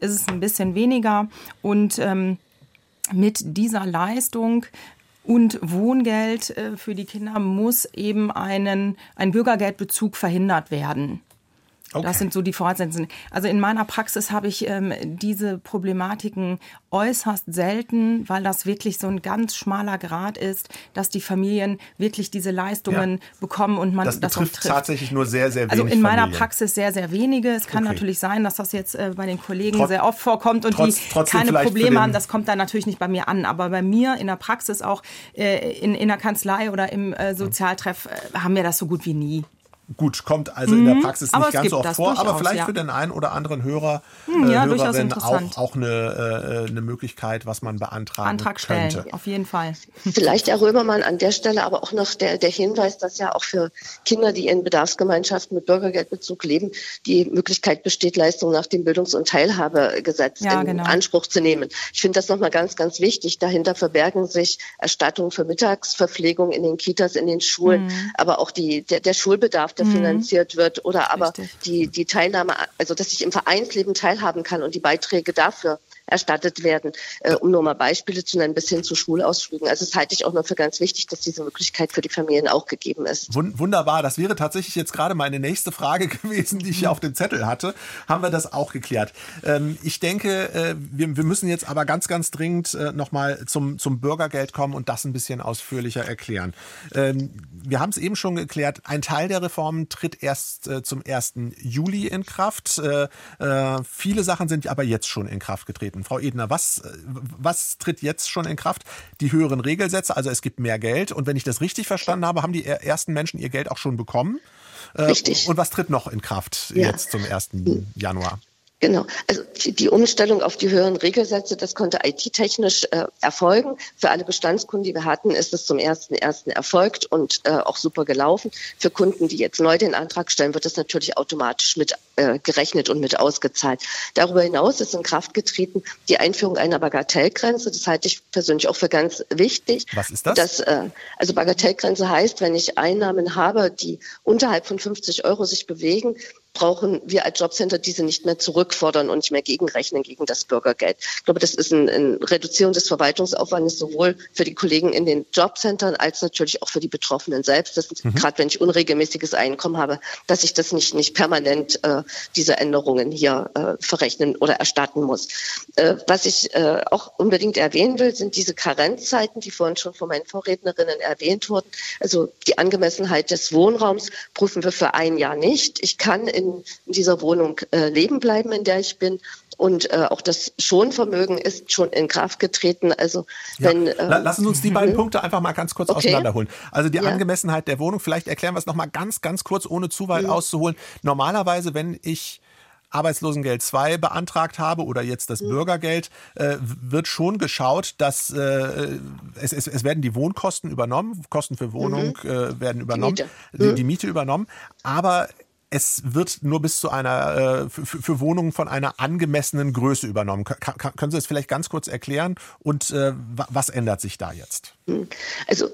ist es ein bisschen weniger. Und ähm, mit dieser Leistung und Wohngeld äh, für die Kinder muss eben einen, ein Bürgergeldbezug verhindert werden. Okay. Das sind so die Voraussetzungen. Also in meiner Praxis habe ich ähm, diese Problematiken äußerst selten, weil das wirklich so ein ganz schmaler Grad ist, dass die Familien wirklich diese Leistungen ja. bekommen und man das, das betrifft trifft. tatsächlich nur sehr, sehr wenige. Also in meiner Familien. Praxis sehr, sehr wenige. Es kann okay. natürlich sein, dass das jetzt äh, bei den Kollegen Trot sehr oft vorkommt und trotz, die keine Probleme haben. Das kommt dann natürlich nicht bei mir an. Aber bei mir in der Praxis auch äh, in, in der Kanzlei oder im äh, Sozialtreff äh, haben wir das so gut wie nie. Gut, kommt also in der mhm. Praxis nicht ganz so oft vor, aber vielleicht ja. für den einen oder anderen Hörer, hm, ja, äh, Hörerin auch, auch eine, äh, eine Möglichkeit, was man beantragen Antrag stellen, könnte. auf jeden Fall. Vielleicht, Herr Römermann, an der Stelle aber auch noch der, der Hinweis, dass ja auch für Kinder, die in Bedarfsgemeinschaften mit Bürgergeldbezug leben, die Möglichkeit besteht, Leistungen nach dem Bildungs- und Teilhabegesetz ja, in genau. Anspruch zu nehmen. Ich finde das nochmal ganz, ganz wichtig. Dahinter verbergen sich Erstattungen für Mittagsverpflegung in den Kitas, in den Schulen, mhm. aber auch die, der, der Schulbedarf der mhm. finanziert wird oder aber die, die Teilnahme, also dass ich im Vereinsleben teilhaben kann und die Beiträge dafür erstattet werden, äh, um nur mal Beispiele zu nennen, bis hin zu Schulausflügen. Also das halte ich auch nur für ganz wichtig, dass diese Möglichkeit für die Familien auch gegeben ist. Wunderbar, das wäre tatsächlich jetzt gerade meine nächste Frage gewesen, die ich hier auf dem Zettel hatte. Haben wir das auch geklärt? Ähm, ich denke, äh, wir, wir müssen jetzt aber ganz, ganz dringend äh, nochmal zum, zum Bürgergeld kommen und das ein bisschen ausführlicher erklären. Ähm, wir haben es eben schon geklärt, ein Teil der Reformen tritt erst äh, zum 1. Juli in Kraft. Äh, äh, viele Sachen sind aber jetzt schon in Kraft getreten treten. Frau Edner, was, was tritt jetzt schon in Kraft? Die höheren Regelsätze, also es gibt mehr Geld. Und wenn ich das richtig verstanden habe, haben die ersten Menschen ihr Geld auch schon bekommen. Äh, richtig. Und was tritt noch in Kraft ja. jetzt zum 1. Januar? Genau. Also die Umstellung auf die höheren Regelsätze, das konnte IT-technisch äh, erfolgen. Für alle Bestandskunden, die wir hatten, ist es zum ersten ersten erfolgt und äh, auch super gelaufen. Für Kunden, die jetzt neu den Antrag stellen, wird das natürlich automatisch mit äh, gerechnet und mit ausgezahlt. Darüber hinaus ist in Kraft getreten die Einführung einer Bagatellgrenze. Das halte ich persönlich auch für ganz wichtig. Was ist das? Dass, äh, also Bagatellgrenze heißt, wenn ich Einnahmen habe, die unterhalb von 50 Euro sich bewegen, brauchen wir als Jobcenter diese nicht mehr zurückfordern und nicht mehr gegenrechnen gegen das Bürgergeld. Ich glaube, das ist eine ein Reduzierung des Verwaltungsaufwandes sowohl für die Kollegen in den Jobcentern als natürlich auch für die Betroffenen selbst. Mhm. Gerade wenn ich unregelmäßiges Einkommen habe, dass ich das nicht, nicht permanent äh, diese Änderungen hier äh, verrechnen oder erstatten muss. Äh, was ich äh, auch unbedingt erwähnen will, sind diese Karenzzeiten, die vorhin schon von meinen Vorrednerinnen erwähnt wurden. Also die Angemessenheit des Wohnraums prüfen wir für ein Jahr nicht. Ich kann in in, dieser Wohnung äh, leben bleiben, in der ich bin. Und äh, auch das Schonvermögen ist schon in Kraft getreten. Also wenn ja. äh, lassen Sie uns die beiden Punkte einfach mal ganz kurz okay. auseinanderholen. Also die ja. Angemessenheit der Wohnung. Vielleicht erklären wir es noch mal ganz, ganz kurz, ohne zu weit mhm. auszuholen. Normalerweise, wenn ich Arbeitslosengeld 2 beantragt habe oder jetzt das mhm. Bürgergeld, äh, wird schon geschaut, dass äh, es, es, es werden die Wohnkosten übernommen, Kosten für Wohnung mhm. äh, werden übernommen, die Miete. Die, die Miete übernommen, aber es wird nur bis zu einer, äh, für, Wohnungen von einer angemessenen Größe übernommen. Können Sie das vielleicht ganz kurz erklären und äh, was ändert sich da jetzt? Also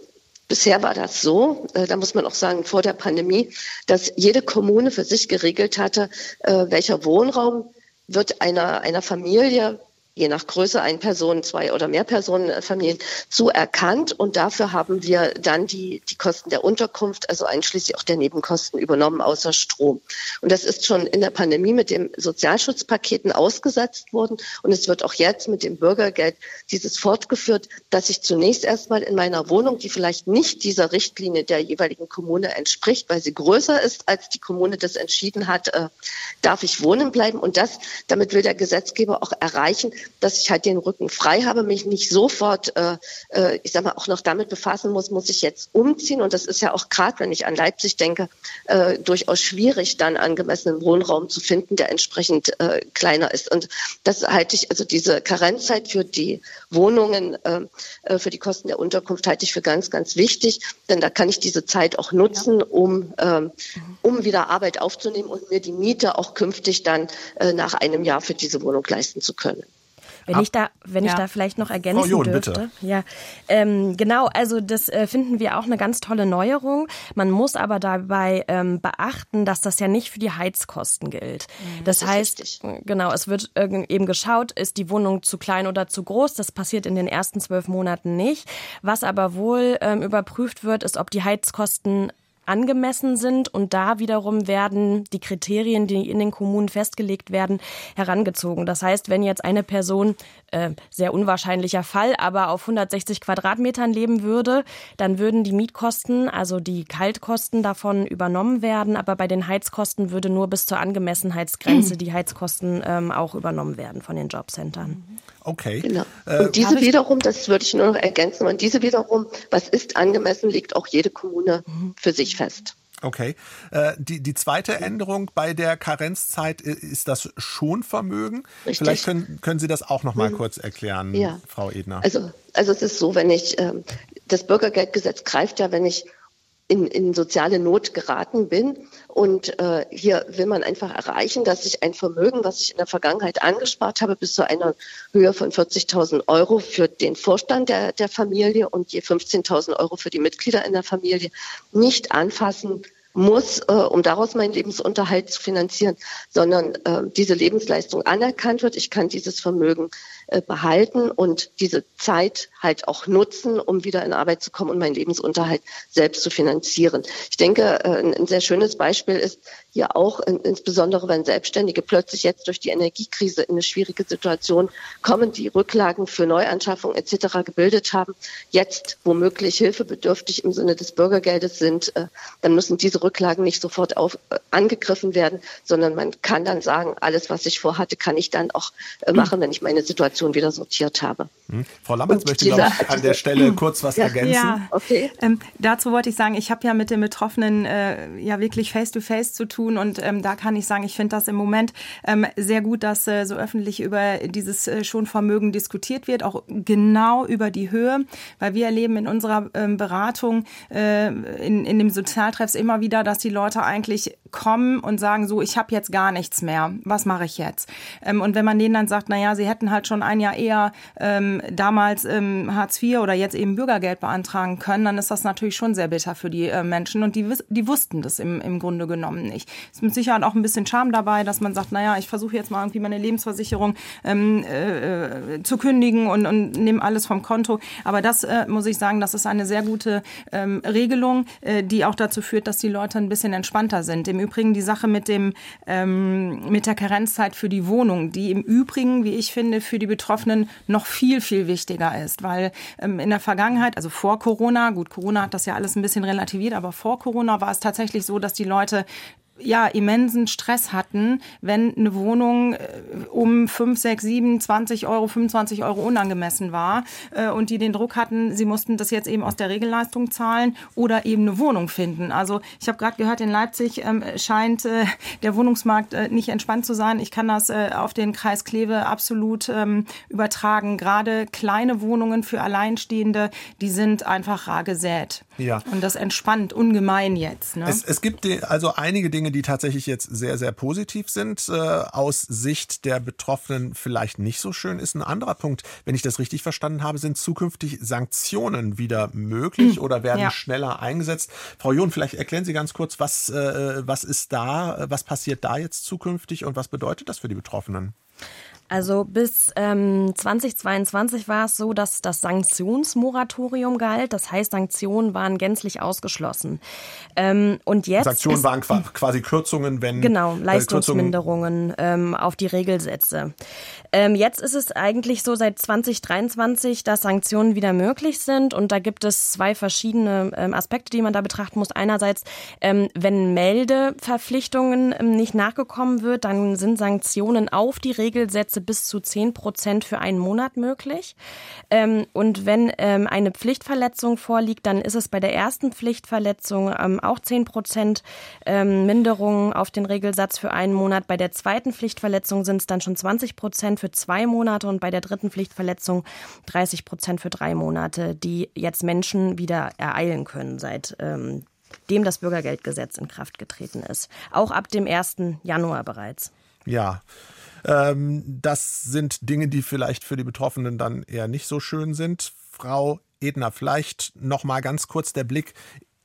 Bisher war das so, äh, da muss man auch sagen, vor der Pandemie, dass jede Kommune für sich geregelt hatte, welcher Wohnraum wird einer, einer Familie je nach Größe ein Personen, zwei oder mehr Personenfamilien zuerkannt. Und dafür haben wir dann die, die Kosten der Unterkunft, also einschließlich auch der Nebenkosten übernommen, außer Strom. Und das ist schon in der Pandemie mit den Sozialschutzpaketen ausgesetzt worden. Und es wird auch jetzt mit dem Bürgergeld dieses fortgeführt, dass ich zunächst erstmal in meiner Wohnung, die vielleicht nicht dieser Richtlinie der jeweiligen Kommune entspricht, weil sie größer ist, als die Kommune das entschieden hat, äh, darf ich wohnen bleiben. Und das, damit will der Gesetzgeber auch erreichen, dass ich halt den Rücken frei habe, mich nicht sofort, äh, äh, ich sag mal, auch noch damit befassen muss, muss ich jetzt umziehen. Und das ist ja auch gerade, wenn ich an Leipzig denke, äh, durchaus schwierig, dann angemessenen Wohnraum zu finden, der entsprechend äh, kleiner ist. Und das halte ich, also diese Karenzzeit für die Wohnungen, äh, äh für die Kosten der Unterkunft halte ich für ganz, ganz wichtig, denn da kann ich diese Zeit auch nutzen, um, äh, um wieder Arbeit aufzunehmen und mir die Miete auch künftig dann äh, nach einem Jahr für diese Wohnung leisten zu können. Wenn Ab, ich da, wenn ja. ich da vielleicht noch ergänzen Frau John, dürfte. Bitte. Ja, ähm, genau. Also das äh, finden wir auch eine ganz tolle Neuerung. Man muss aber dabei ähm, beachten, dass das ja nicht für die Heizkosten gilt. Mhm, das, das heißt, richtig. genau, es wird eben geschaut, ist die Wohnung zu klein oder zu groß. Das passiert in den ersten zwölf Monaten nicht. Was aber wohl ähm, überprüft wird, ist, ob die Heizkosten angemessen sind. Und da wiederum werden die Kriterien, die in den Kommunen festgelegt werden, herangezogen. Das heißt, wenn jetzt eine Person, äh, sehr unwahrscheinlicher Fall, aber auf 160 Quadratmetern leben würde, dann würden die Mietkosten, also die Kaltkosten davon übernommen werden. Aber bei den Heizkosten würde nur bis zur Angemessenheitsgrenze die Heizkosten ähm, auch übernommen werden von den Jobcentern. Okay. Genau. Äh, und diese wiederum, das würde ich nur noch ergänzen, und diese wiederum, was ist angemessen, legt auch jede Kommune mhm. für sich fest. Okay. Äh, die, die zweite Änderung bei der Karenzzeit ist das Schonvermögen. Richtig. Vielleicht können, können Sie das auch noch mal mhm. kurz erklären, ja. Frau Edner. Also, also es ist so, wenn ich, ähm, das Bürgergeldgesetz greift ja, wenn ich in, in soziale Not geraten bin. Und äh, hier will man einfach erreichen, dass ich ein Vermögen, was ich in der Vergangenheit angespart habe, bis zu einer Höhe von 40.000 Euro für den Vorstand der, der Familie und je 15.000 Euro für die Mitglieder in der Familie nicht anfassen muss, äh, um daraus meinen Lebensunterhalt zu finanzieren, sondern äh, diese Lebensleistung anerkannt wird. Ich kann dieses Vermögen behalten und diese Zeit halt auch nutzen, um wieder in Arbeit zu kommen und meinen Lebensunterhalt selbst zu finanzieren. Ich denke, äh, ein sehr schönes Beispiel ist hier auch, insbesondere wenn Selbstständige plötzlich jetzt durch die Energiekrise in eine schwierige Situation kommen, die Rücklagen für Neuanschaffung etc. gebildet haben, jetzt womöglich hilfebedürftig im Sinne des Bürgergeldes sind, äh, dann müssen diese Rücklagen nicht sofort auf, angegriffen werden, sondern man kann dann sagen, alles, was ich vorhatte, kann ich dann auch machen, wenn ich meine Situation Informationen wieder sortiert habe. Hm. Frau Lammertz möchte, glaube ich, an der Stelle kurz was ja, ergänzen. Ja, okay. Ähm, dazu wollte ich sagen, ich habe ja mit den Betroffenen äh, ja wirklich face-to-face -face zu tun und ähm, da kann ich sagen, ich finde das im Moment ähm, sehr gut, dass äh, so öffentlich über dieses äh, Schonvermögen diskutiert wird, auch genau über die Höhe, weil wir erleben in unserer ähm, Beratung äh, in, in dem Sozialtreffs immer wieder, dass die Leute eigentlich kommen und sagen so, ich habe jetzt gar nichts mehr, was mache ich jetzt? Ähm, und wenn man denen dann sagt, na ja, sie hätten halt schon ein Jahr eher ähm, damals ähm, Hartz IV oder jetzt eben Bürgergeld beantragen können, dann ist das natürlich schon sehr bitter für die äh, Menschen und die, die wussten das im, im Grunde genommen nicht. Es ist mit Sicherheit auch ein bisschen Charme dabei, dass man sagt, naja, ich versuche jetzt mal irgendwie meine Lebensversicherung ähm, äh, zu kündigen und, und nehme alles vom Konto. Aber das äh, muss ich sagen, das ist eine sehr gute ähm, Regelung, äh, die auch dazu führt, dass die Leute ein bisschen entspannter sind. Im Übrigen die Sache mit dem ähm, mit der Karenzzeit für die Wohnung, die im Übrigen, wie ich finde, für die Betroffenen noch viel, viel wichtiger ist, weil ähm, in der Vergangenheit, also vor Corona, gut, Corona hat das ja alles ein bisschen relativiert, aber vor Corona war es tatsächlich so, dass die Leute ja immensen Stress hatten, wenn eine Wohnung äh, um 5, 6, 7, 20 Euro, 25 Euro unangemessen war äh, und die den Druck hatten, sie mussten das jetzt eben aus der Regelleistung zahlen oder eben eine Wohnung finden. Also ich habe gerade gehört, in Leipzig ähm, scheint äh, der Wohnungsmarkt nicht entspannt zu sein. Ich kann das auf den Kreis Kleve absolut ähm, übertragen. Gerade kleine Wohnungen für Alleinstehende, die sind einfach rar gesät. Ja. Und das entspannt ungemein jetzt. Ne? Es, es gibt also einige Dinge, die tatsächlich jetzt sehr, sehr positiv sind. Äh, aus Sicht der Betroffenen vielleicht nicht so schön ist. Ein anderer Punkt, wenn ich das richtig verstanden habe, sind zukünftig Sanktionen wieder möglich mhm. oder werden ja. schneller eingesetzt. Frau John, vielleicht erklären Sie ganz kurz, was, äh, was ist da, was passiert da jetzt zukünftig und was bedeutet das für die Betroffenen? Also bis ähm, 2022 war es so, dass das Sanktionsmoratorium galt. Das heißt, Sanktionen waren gänzlich ausgeschlossen. Ähm, und jetzt Sanktionen waren quasi Kürzungen, wenn genau äh, Leistungsminderungen ähm, auf die Regelsätze. Ähm, jetzt ist es eigentlich so seit 2023, dass Sanktionen wieder möglich sind und da gibt es zwei verschiedene ähm, Aspekte, die man da betrachten muss. Einerseits, ähm, wenn Meldeverpflichtungen ähm, nicht nachgekommen wird, dann sind Sanktionen auf die Regelsätze Anreize bis zu 10 Prozent für einen Monat möglich. Ähm, und wenn ähm, eine Pflichtverletzung vorliegt, dann ist es bei der ersten Pflichtverletzung ähm, auch 10 Prozent Minderung auf den Regelsatz für einen Monat. Bei der zweiten Pflichtverletzung sind es dann schon 20 Prozent für zwei Monate und bei der dritten Pflichtverletzung 30 Prozent für drei Monate, die jetzt Menschen wieder ereilen können seit dem das Bürgergeldgesetz in Kraft getreten ist. Auch ab dem 1. Januar bereits. Ja, ähm, das sind Dinge, die vielleicht für die Betroffenen dann eher nicht so schön sind. Frau Edner, vielleicht noch mal ganz kurz der Blick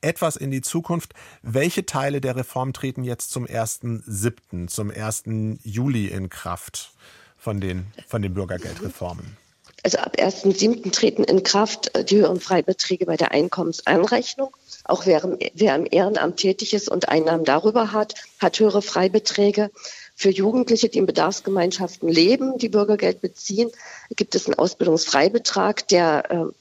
etwas in die Zukunft. Welche Teile der Reform treten jetzt zum 1.7., zum 1. Juli in Kraft von den, von den Bürgergeldreformen? Also ab 1.7. treten in Kraft äh, die höheren Freibeträge bei der Einkommensanrechnung. Auch wer, wer im Ehrenamt tätig ist und Einnahmen darüber hat, hat höhere Freibeträge. Für Jugendliche, die in Bedarfsgemeinschaften leben, die Bürgergeld beziehen, gibt es einen Ausbildungsfreibetrag, der äh,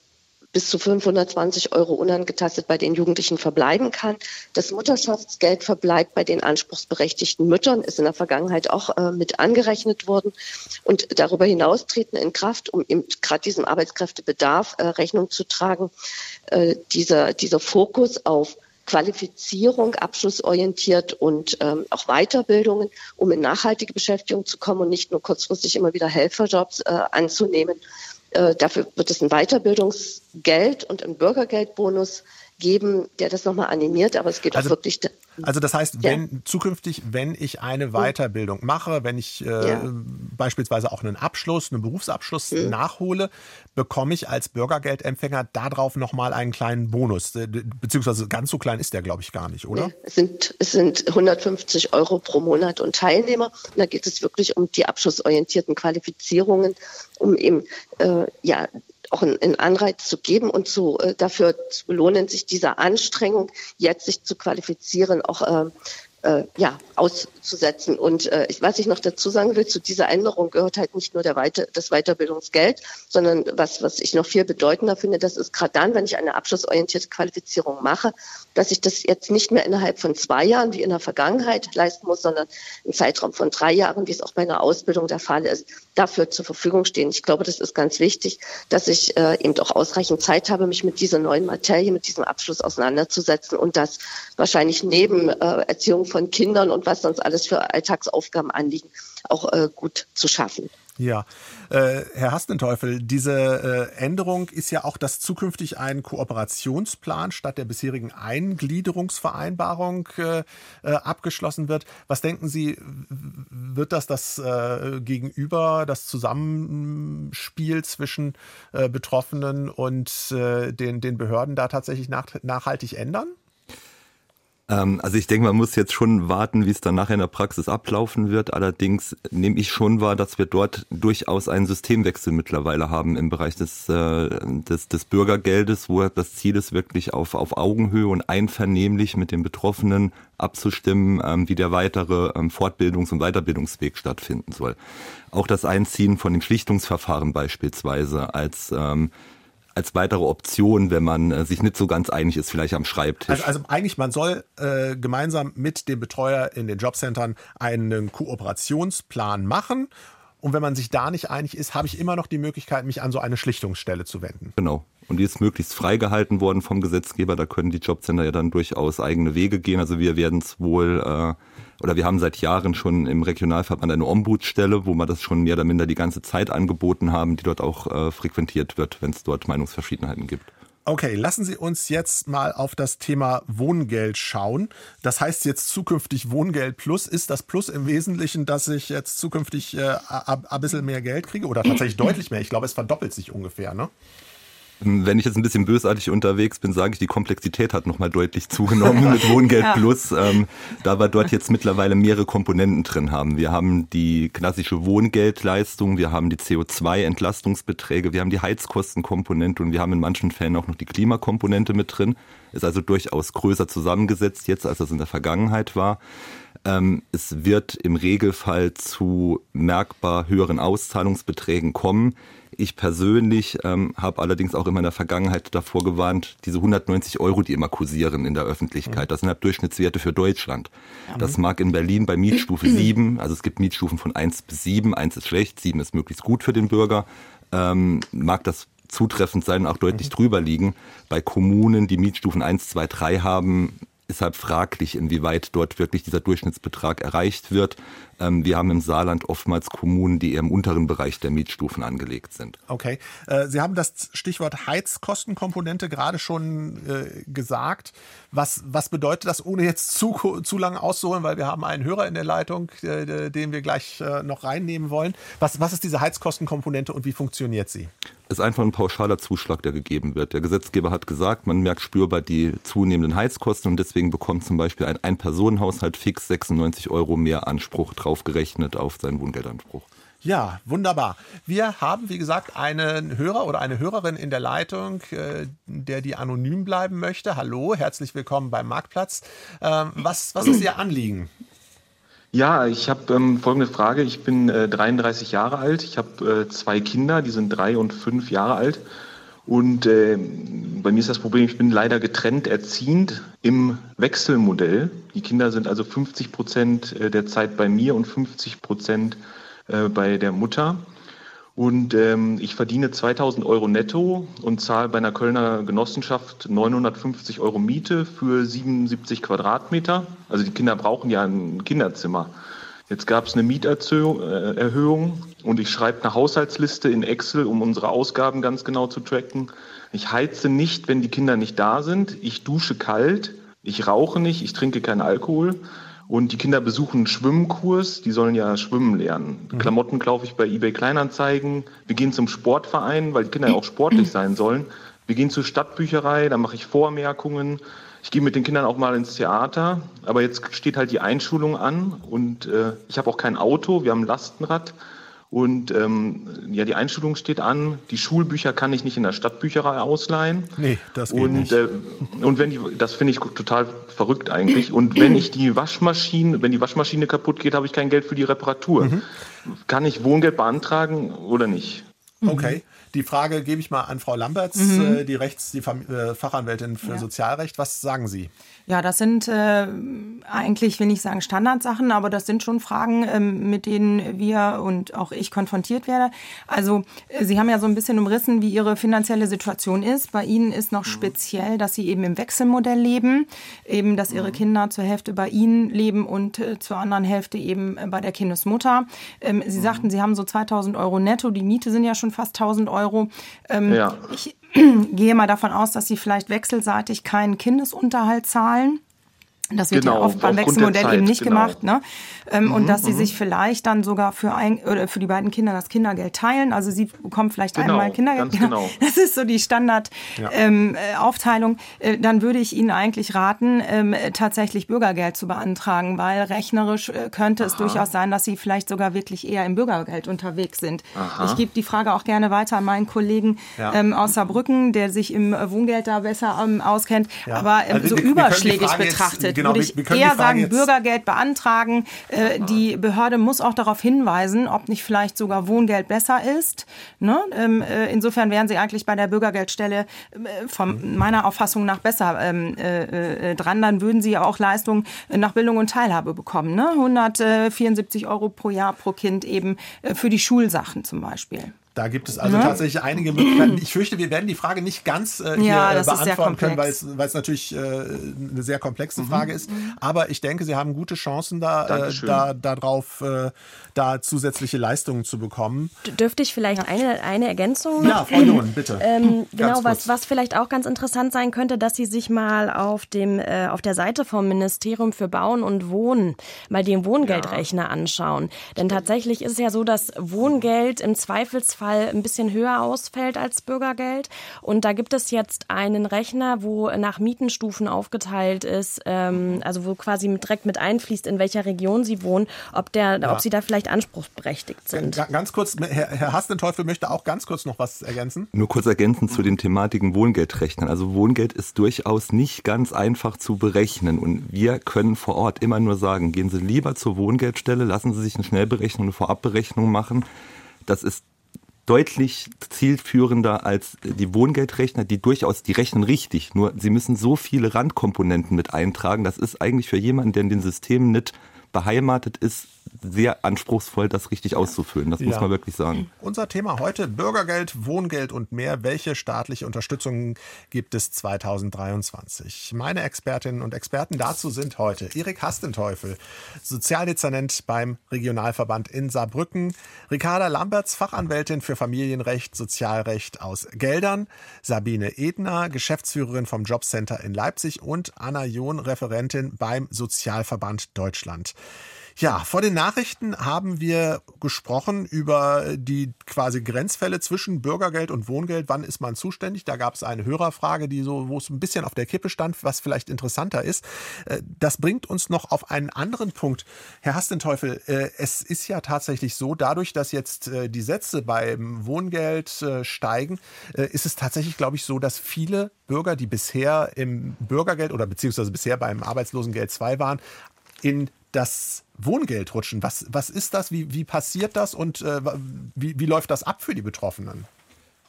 bis zu 520 Euro unangetastet bei den Jugendlichen verbleiben kann. Das Mutterschaftsgeld verbleibt bei den anspruchsberechtigten Müttern, ist in der Vergangenheit auch äh, mit angerechnet worden. Und darüber hinaus treten in Kraft, um gerade diesem Arbeitskräftebedarf äh, Rechnung zu tragen, äh, dieser, dieser Fokus auf Qualifizierung, abschlussorientiert und ähm, auch Weiterbildungen, um in nachhaltige Beschäftigung zu kommen und nicht nur kurzfristig immer wieder Helferjobs äh, anzunehmen. Äh, dafür wird es ein Weiterbildungsgeld und ein Bürgergeldbonus geben, der das nochmal animiert, aber es geht also, auch wirklich. Also das heißt, wenn ja. zukünftig, wenn ich eine Weiterbildung mache, wenn ich äh, ja. beispielsweise auch einen Abschluss, einen Berufsabschluss mhm. nachhole, bekomme ich als Bürgergeldempfänger darauf nochmal einen kleinen Bonus. Äh, beziehungsweise ganz so klein ist der, glaube ich, gar nicht, oder? Nee, es, sind, es sind 150 Euro pro Monat und Teilnehmer. Und da geht es wirklich um die abschlussorientierten Qualifizierungen, um eben äh, ja auch einen Anreiz zu geben und zu, äh, dafür zu belohnen, sich dieser Anstrengung, jetzt sich zu qualifizieren, auch äh, ja, auszusetzen. Und äh, was ich noch dazu sagen will, zu dieser Änderung gehört halt nicht nur der Weite, das Weiterbildungsgeld, sondern was, was ich noch viel bedeutender finde, das ist gerade dann, wenn ich eine abschlussorientierte Qualifizierung mache, dass ich das jetzt nicht mehr innerhalb von zwei Jahren wie in der Vergangenheit leisten muss, sondern im Zeitraum von drei Jahren, wie es auch bei einer Ausbildung der Fall ist, dafür zur Verfügung stehen. Ich glaube, das ist ganz wichtig, dass ich äh, eben auch ausreichend Zeit habe, mich mit dieser neuen Materie, mit diesem Abschluss auseinanderzusetzen und das wahrscheinlich neben äh, Erziehung von Kindern und was sonst alles für Alltagsaufgaben anliegen, auch äh, gut zu schaffen. Ja, äh, Herr Hastenteufel, diese äh, Änderung ist ja auch, dass zukünftig ein Kooperationsplan statt der bisherigen Eingliederungsvereinbarung äh, äh abgeschlossen wird. Was denken Sie, wird das das äh, Gegenüber, das Zusammenspiel zwischen äh, Betroffenen und den, den Behörden da tatsächlich nach, nachhaltig ändern? Ähm, also ich denke, man muss jetzt schon warten, wie es dann nachher in der Praxis ablaufen wird. Allerdings nehme ich schon wahr, dass wir dort durchaus einen Systemwechsel mittlerweile haben im Bereich des, äh, des, des Bürgergeldes, wo das Ziel ist, wirklich auf, auf Augenhöhe und einvernehmlich mit den Betroffenen abzustimmen, ähm, wie der weitere ähm, Fortbildungs- und Weiterbildungsweg stattfinden soll. Auch das Einziehen von dem Schlichtungsverfahren beispielsweise als als weitere Option, wenn man äh, sich nicht so ganz einig ist, vielleicht am Schreibtisch. Also, also eigentlich, man soll äh, gemeinsam mit dem Betreuer in den Jobcentern einen Kooperationsplan machen. Und wenn man sich da nicht einig ist, habe ich immer noch die Möglichkeit, mich an so eine Schlichtungsstelle zu wenden. Genau. Und die ist möglichst freigehalten worden vom Gesetzgeber. Da können die Jobcenter ja dann durchaus eigene Wege gehen. Also wir werden es wohl äh, oder wir haben seit Jahren schon im Regionalverband eine Ombudsstelle, wo wir das schon mehr oder minder die ganze Zeit angeboten haben, die dort auch äh, frequentiert wird, wenn es dort Meinungsverschiedenheiten gibt. Okay, lassen Sie uns jetzt mal auf das Thema Wohngeld schauen. Das heißt jetzt zukünftig Wohngeld Plus. Ist das Plus im Wesentlichen, dass ich jetzt zukünftig äh, ein bisschen mehr Geld kriege oder tatsächlich deutlich mehr? Ich glaube, es verdoppelt sich ungefähr, ne? Wenn ich jetzt ein bisschen bösartig unterwegs bin, sage ich, die Komplexität hat nochmal deutlich zugenommen mit Wohngeld ja. Plus, ähm, da wir dort jetzt mittlerweile mehrere Komponenten drin haben. Wir haben die klassische Wohngeldleistung, wir haben die CO2-Entlastungsbeträge, wir haben die Heizkostenkomponente und wir haben in manchen Fällen auch noch die Klimakomponente mit drin. Ist also durchaus größer zusammengesetzt jetzt, als das in der Vergangenheit war. Ähm, es wird im Regelfall zu merkbar höheren Auszahlungsbeträgen kommen. Ich persönlich ähm, habe allerdings auch in meiner Vergangenheit davor gewarnt, diese 190 Euro, die immer kursieren in der Öffentlichkeit, das sind halt Durchschnittswerte für Deutschland. Das mag in Berlin bei Mietstufe 7, also es gibt Mietstufen von 1 bis 7, 1 ist schlecht, 7 ist möglichst gut für den Bürger, ähm, mag das zutreffend sein und auch deutlich drüber liegen. Bei Kommunen, die Mietstufen 1, 2, 3 haben, halt fraglich, inwieweit dort wirklich dieser Durchschnittsbetrag erreicht wird. Ähm, wir haben im Saarland oftmals Kommunen, die eher im unteren Bereich der Mietstufen angelegt sind. Okay. Äh, Sie haben das Stichwort Heizkostenkomponente gerade schon äh, gesagt. Was, was bedeutet das, ohne jetzt zu, zu lange auszuholen, weil wir haben einen Hörer in der Leitung, äh, den wir gleich noch reinnehmen wollen. Was, was ist diese Heizkostenkomponente und wie funktioniert sie? ist einfach ein pauschaler Zuschlag, der gegeben wird. Der Gesetzgeber hat gesagt, man merkt spürbar die zunehmenden Heizkosten und deswegen bekommt zum Beispiel ein Ein-Personen-Haushalt fix 96 Euro mehr Anspruch drauf gerechnet auf seinen Wohngeldanspruch. Ja, wunderbar. Wir haben, wie gesagt, einen Hörer oder eine Hörerin in der Leitung, äh, der die anonym bleiben möchte. Hallo, herzlich willkommen beim Marktplatz. Ähm, was, was ist Ihr Anliegen? Ja, ich habe ähm, folgende Frage. Ich bin äh, 33 Jahre alt. Ich habe äh, zwei Kinder, die sind drei und fünf Jahre alt. Und äh, bei mir ist das Problem, ich bin leider getrennt erziehend im Wechselmodell. Die Kinder sind also 50 Prozent äh, der Zeit bei mir und 50 Prozent äh, bei der Mutter. Und ähm, ich verdiene 2000 Euro netto und zahle bei einer Kölner Genossenschaft 950 Euro Miete für 77 Quadratmeter. Also die Kinder brauchen ja ein Kinderzimmer. Jetzt gab es eine Mieterhöhung und ich schreibe eine Haushaltsliste in Excel, um unsere Ausgaben ganz genau zu tracken. Ich heize nicht, wenn die Kinder nicht da sind. Ich dusche kalt. Ich rauche nicht. Ich trinke keinen Alkohol. Und die Kinder besuchen einen Schwimmkurs, die sollen ja schwimmen lernen. Mhm. Klamotten kaufe ich bei eBay Kleinanzeigen. Wir gehen zum Sportverein, weil die Kinder ja auch sportlich sein sollen. Wir gehen zur Stadtbücherei, da mache ich Vormerkungen. Ich gehe mit den Kindern auch mal ins Theater, aber jetzt steht halt die Einschulung an und äh, ich habe auch kein Auto, wir haben ein Lastenrad. Und ähm, ja, die Einschulung steht an. Die Schulbücher kann ich nicht in der Stadtbücherei ausleihen. Nee, das geht und, nicht. Äh, und wenn die, das finde ich total verrückt eigentlich. Und wenn ich die Waschmaschine, wenn die Waschmaschine kaputt geht, habe ich kein Geld für die Reparatur. Mhm. Kann ich Wohngeld beantragen oder nicht? Okay. Die Frage gebe ich mal an Frau Lamberts, mhm. Äh, die Rechts, die äh, Fachanwältin für ja. Sozialrecht. Was sagen Sie? Ja, das sind äh, eigentlich, will ich sagen, Standardsachen, aber das sind schon Fragen, ähm, mit denen wir und auch ich konfrontiert werde. Also äh, Sie haben ja so ein bisschen umrissen, wie Ihre finanzielle Situation ist. Bei Ihnen ist noch mhm. speziell, dass Sie eben im Wechselmodell leben, eben, dass Ihre mhm. Kinder zur Hälfte bei Ihnen leben und äh, zur anderen Hälfte eben äh, bei der Kindesmutter. Ähm, Sie mhm. sagten, Sie haben so 2000 Euro netto, die Miete sind ja schon fast 1000 Euro. Ähm, ja. Ich, gehe mal davon aus, dass sie vielleicht wechselseitig keinen Kindesunterhalt zahlen. Das wird genau, ja oft beim Wechselmodell eben nicht genau. gemacht, ne? Ähm, mhm, und dass sie mhm. sich vielleicht dann sogar für ein oder für die beiden Kinder das Kindergeld teilen. Also sie bekommen vielleicht genau, einmal Kindergeld. Genau. Das ist so die Standardaufteilung. Ja. Ähm, äh, äh, dann würde ich Ihnen eigentlich raten, ähm, tatsächlich Bürgergeld zu beantragen, weil rechnerisch äh, könnte Aha. es durchaus sein, dass Sie vielleicht sogar wirklich eher im Bürgergeld unterwegs sind. Aha. Ich gebe die Frage auch gerne weiter an meinen Kollegen ja. ähm, aus Saarbrücken, der sich im Wohngeld da besser ähm, auskennt. Ja. Aber ähm, also so wir, überschlägig wir betrachtet genau, würde ich eher sagen, Bürgergeld beantragen. Äh, die Behörde muss auch darauf hinweisen, ob nicht vielleicht sogar Wohngeld besser ist. Ne? Ähm, äh, insofern wären sie eigentlich bei der Bürgergeldstelle äh, von meiner Auffassung nach besser ähm, äh, äh, dran. Dann würden sie ja auch Leistungen nach Bildung und Teilhabe bekommen. Ne? 174 Euro pro Jahr pro Kind eben für die Schulsachen zum Beispiel. Da gibt es also ja. tatsächlich einige Möglichkeiten. Ich fürchte, wir werden die Frage nicht ganz äh, hier ja, äh, beantworten können, weil es, weil es natürlich äh, eine sehr komplexe mhm. Frage ist. Aber ich denke, Sie haben gute Chancen da, äh, da darauf, äh, da zusätzliche Leistungen zu bekommen. Dürfte ich vielleicht eine, eine Ergänzung? Ja, Frau Lohn, bitte. Ähm, genau, was, was vielleicht auch ganz interessant sein könnte, dass Sie sich mal auf dem äh, auf der Seite vom Ministerium für Bauen und Wohnen mal den Wohngeldrechner ja. anschauen. Denn tatsächlich ist es ja so, dass Wohngeld im Zweifelsfall Fall ein bisschen höher ausfällt als Bürgergeld. Und da gibt es jetzt einen Rechner, wo nach Mietenstufen aufgeteilt ist, ähm, also wo quasi direkt mit einfließt, in welcher Region sie wohnen, ob, der, ja. ob sie da vielleicht anspruchsberechtigt sind. Ganz kurz, Herr, Herr Hastenteufel möchte auch ganz kurz noch was ergänzen. Nur kurz ergänzen zu den Thematiken Wohngeldrechnern. Also Wohngeld ist durchaus nicht ganz einfach zu berechnen. Und wir können vor Ort immer nur sagen, gehen Sie lieber zur Wohngeldstelle, lassen Sie sich eine Schnellberechnung, eine Vorabberechnung machen. Das ist deutlich zielführender als die Wohngeldrechner, die durchaus, die rechnen richtig. Nur sie müssen so viele Randkomponenten mit eintragen. Das ist eigentlich für jemanden, der in den Systemen nicht beheimatet ist, sehr anspruchsvoll, das richtig auszufüllen. Das ja. muss man wirklich sagen. Unser Thema heute Bürgergeld, Wohngeld und mehr. Welche staatliche Unterstützung gibt es 2023? Meine Expertinnen und Experten dazu sind heute Erik Hastenteufel, Sozialdezernent beim Regionalverband in Saarbrücken, Ricarda Lamberts, Fachanwältin für Familienrecht, Sozialrecht aus Geldern, Sabine Edner, Geschäftsführerin vom Jobcenter in Leipzig und Anna John, Referentin beim Sozialverband Deutschland. Ja, vor den Nachrichten haben wir gesprochen über die quasi Grenzfälle zwischen Bürgergeld und Wohngeld. Wann ist man zuständig? Da gab es eine Hörerfrage, die so, wo es ein bisschen auf der Kippe stand, was vielleicht interessanter ist. Äh, das bringt uns noch auf einen anderen Punkt. Herr Hastenteufel, äh, es ist ja tatsächlich so, dadurch, dass jetzt äh, die Sätze beim Wohngeld steigen, ist es tatsächlich, glaube ich, so, dass viele Bürger, die bisher im Bürgergeld oder beziehungsweise bisher beim Arbeitslosengeld 2 waren, in das Wohngeld rutschen. Was, was ist das? Wie, wie passiert das und äh, wie, wie läuft das ab für die Betroffenen?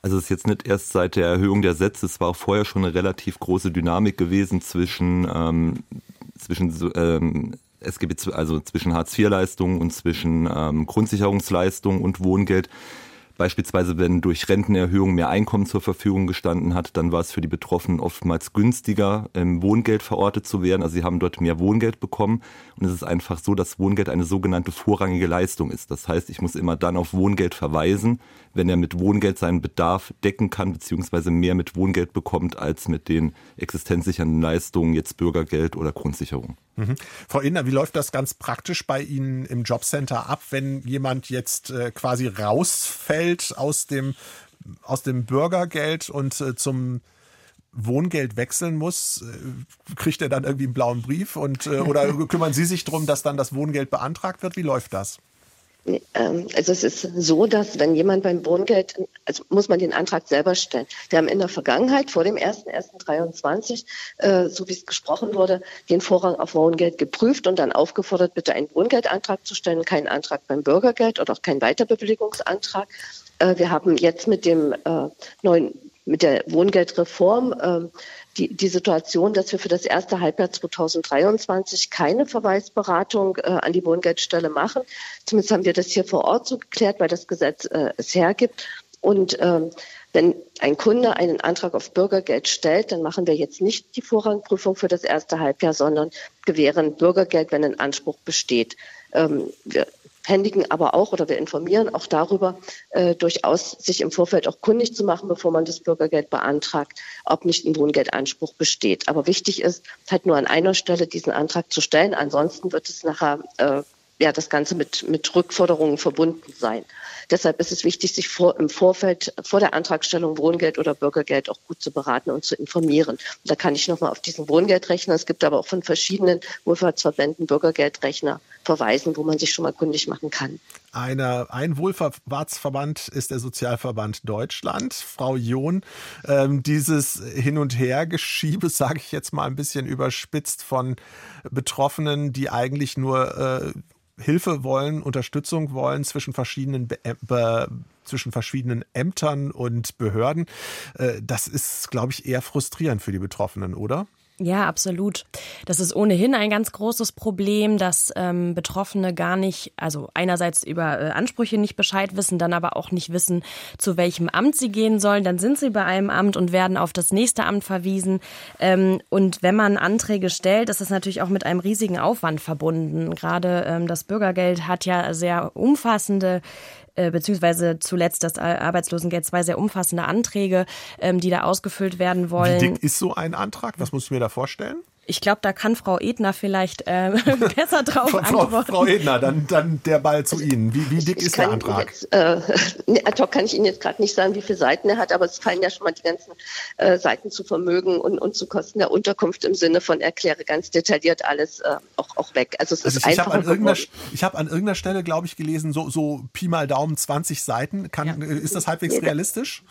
Also es ist jetzt nicht erst seit der Erhöhung der Sätze, es war auch vorher schon eine relativ große Dynamik gewesen zwischen, ähm, zwischen ähm, SGB, also zwischen Hartz-IV-Leistungen und zwischen ähm, Grundsicherungsleistungen und Wohngeld. Beispielsweise, wenn durch Rentenerhöhung mehr Einkommen zur Verfügung gestanden hat, dann war es für die Betroffenen oftmals günstiger, im Wohngeld verortet zu werden. Also sie haben dort mehr Wohngeld bekommen. Und es ist einfach so, dass Wohngeld eine sogenannte vorrangige Leistung ist. Das heißt, ich muss immer dann auf Wohngeld verweisen, wenn er mit Wohngeld seinen Bedarf decken kann, beziehungsweise mehr mit Wohngeld bekommt als mit den existenzsichernden Leistungen, jetzt Bürgergeld oder Grundsicherung. Mhm. Frau Inner, wie läuft das ganz praktisch bei Ihnen im Jobcenter ab, wenn jemand jetzt äh, quasi rausfällt aus dem, aus dem Bürgergeld und äh, zum Wohngeld wechseln muss, äh, kriegt er dann irgendwie einen blauen Brief und äh, oder kümmern Sie sich darum, dass dann das Wohngeld beantragt wird? Wie läuft das? Ähm, also es ist so, dass wenn jemand beim Wohngeld, also muss man den Antrag selber stellen. Wir haben in der Vergangenheit vor dem 1.1.23, äh, so wie es gesprochen wurde, den Vorrang auf Wohngeld geprüft und dann aufgefordert, bitte einen Wohngeldantrag zu stellen, keinen Antrag beim Bürgergeld oder auch keinen Weiterbewilligungsantrag. Äh, wir haben jetzt mit dem äh, neuen mit der Wohngeldreform ähm, die, die Situation, dass wir für das erste Halbjahr 2023 keine Verweisberatung äh, an die Wohngeldstelle machen. Zumindest haben wir das hier vor Ort so geklärt, weil das Gesetz äh, es hergibt. Und ähm, wenn ein Kunde einen Antrag auf Bürgergeld stellt, dann machen wir jetzt nicht die Vorrangprüfung für das erste Halbjahr, sondern gewähren Bürgergeld, wenn ein Anspruch besteht. Ähm, wir händigen aber auch oder wir informieren auch darüber, äh, durchaus sich im Vorfeld auch kundig zu machen, bevor man das Bürgergeld beantragt, ob nicht ein Wohngeldanspruch besteht. Aber wichtig ist, halt nur an einer Stelle diesen Antrag zu stellen. Ansonsten wird es nachher äh, ja das Ganze mit, mit Rückforderungen verbunden sein. Deshalb ist es wichtig, sich vor, im Vorfeld vor der Antragstellung Wohngeld oder Bürgergeld auch gut zu beraten und zu informieren. Und da kann ich nochmal auf diesen Wohngeldrechner, es gibt aber auch von verschiedenen Wohlfahrtsverbänden Bürgergeldrechner verweisen, wo man sich schon mal kundig machen kann. Eine, ein Wohlfahrtsverband ist der Sozialverband Deutschland. Frau John, ähm, dieses Hin- und Hergeschiebe, sage ich jetzt mal ein bisschen überspitzt, von Betroffenen, die eigentlich nur äh, Hilfe wollen, Unterstützung wollen zwischen verschiedenen, Be Be zwischen verschiedenen Ämtern und Behörden. Äh, das ist, glaube ich, eher frustrierend für die Betroffenen, oder? Ja, absolut. Das ist ohnehin ein ganz großes Problem, dass ähm, Betroffene gar nicht, also einerseits über äh, Ansprüche nicht Bescheid wissen, dann aber auch nicht wissen, zu welchem Amt sie gehen sollen. Dann sind sie bei einem Amt und werden auf das nächste Amt verwiesen. Ähm, und wenn man Anträge stellt, ist das natürlich auch mit einem riesigen Aufwand verbunden. Gerade ähm, das Bürgergeld hat ja sehr umfassende äh, beziehungsweise zuletzt das Arbeitslosengeld zwei sehr umfassende Anträge, ähm, die da ausgefüllt werden wollen. Wie dick ist so ein Antrag? Was muss ich mir da vorstellen? Ich glaube, da kann Frau Edner vielleicht äh, besser drauf Frau, antworten. Frau Edner, dann, dann der Ball zu Ihnen. Wie, wie dick Ich ist der Antrag? Jetzt, äh, ad hoc kann ich Ihnen jetzt gerade nicht sagen, wie viele Seiten er hat, aber es fallen ja schon mal die ganzen äh, Seiten zu Vermögen und, und zu Kosten der Unterkunft im Sinne von erkläre ganz detailliert alles äh, auch, auch weg. Also es Also ist ich, ich habe einfach an, irgendeiner, ich hab an irgendeiner Stelle, glaube ich, gelesen, so, so Pi mal Daumen 20 Seiten. Kann, äh, Ist das halbwegs realistisch?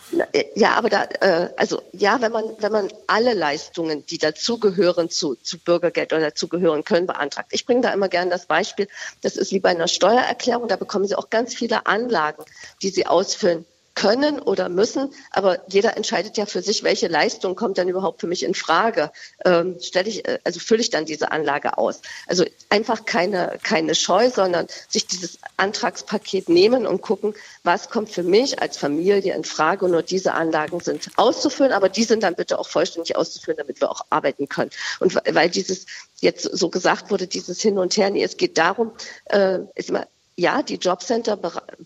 Ja, aber da, äh, also ja, wenn man, wenn man alle Leistungen, die dazugehören zu, zu Bürgergeld oder dazugehören können, beantragt. Ich bringe da immer gerne das Beispiel, das ist wie bei einer Steuererklärung, da bekommen Sie auch ganz viele Anlagen, die Sie ausfüllen können oder müssen, aber jeder entscheidet ja für sich, welche Leistung kommt dann überhaupt für mich in Frage. Ähm, stelle ich, äh, also fülle ich dann diese Anlage aus. Also einfach keine, keine Scheu, sondern sich dieses Antragspaket nehmen und gucken, was kommt für mich als Familie in Frage. Und nur diese Anlagen sind auszufüllen, aber die sind dann bitte auch vollständig auszufüllen, damit wir auch arbeiten können. Und weil dieses jetzt so gesagt wurde, dieses Hin und Her, nee, es geht darum, äh, ist immer, ja, die Jobcenter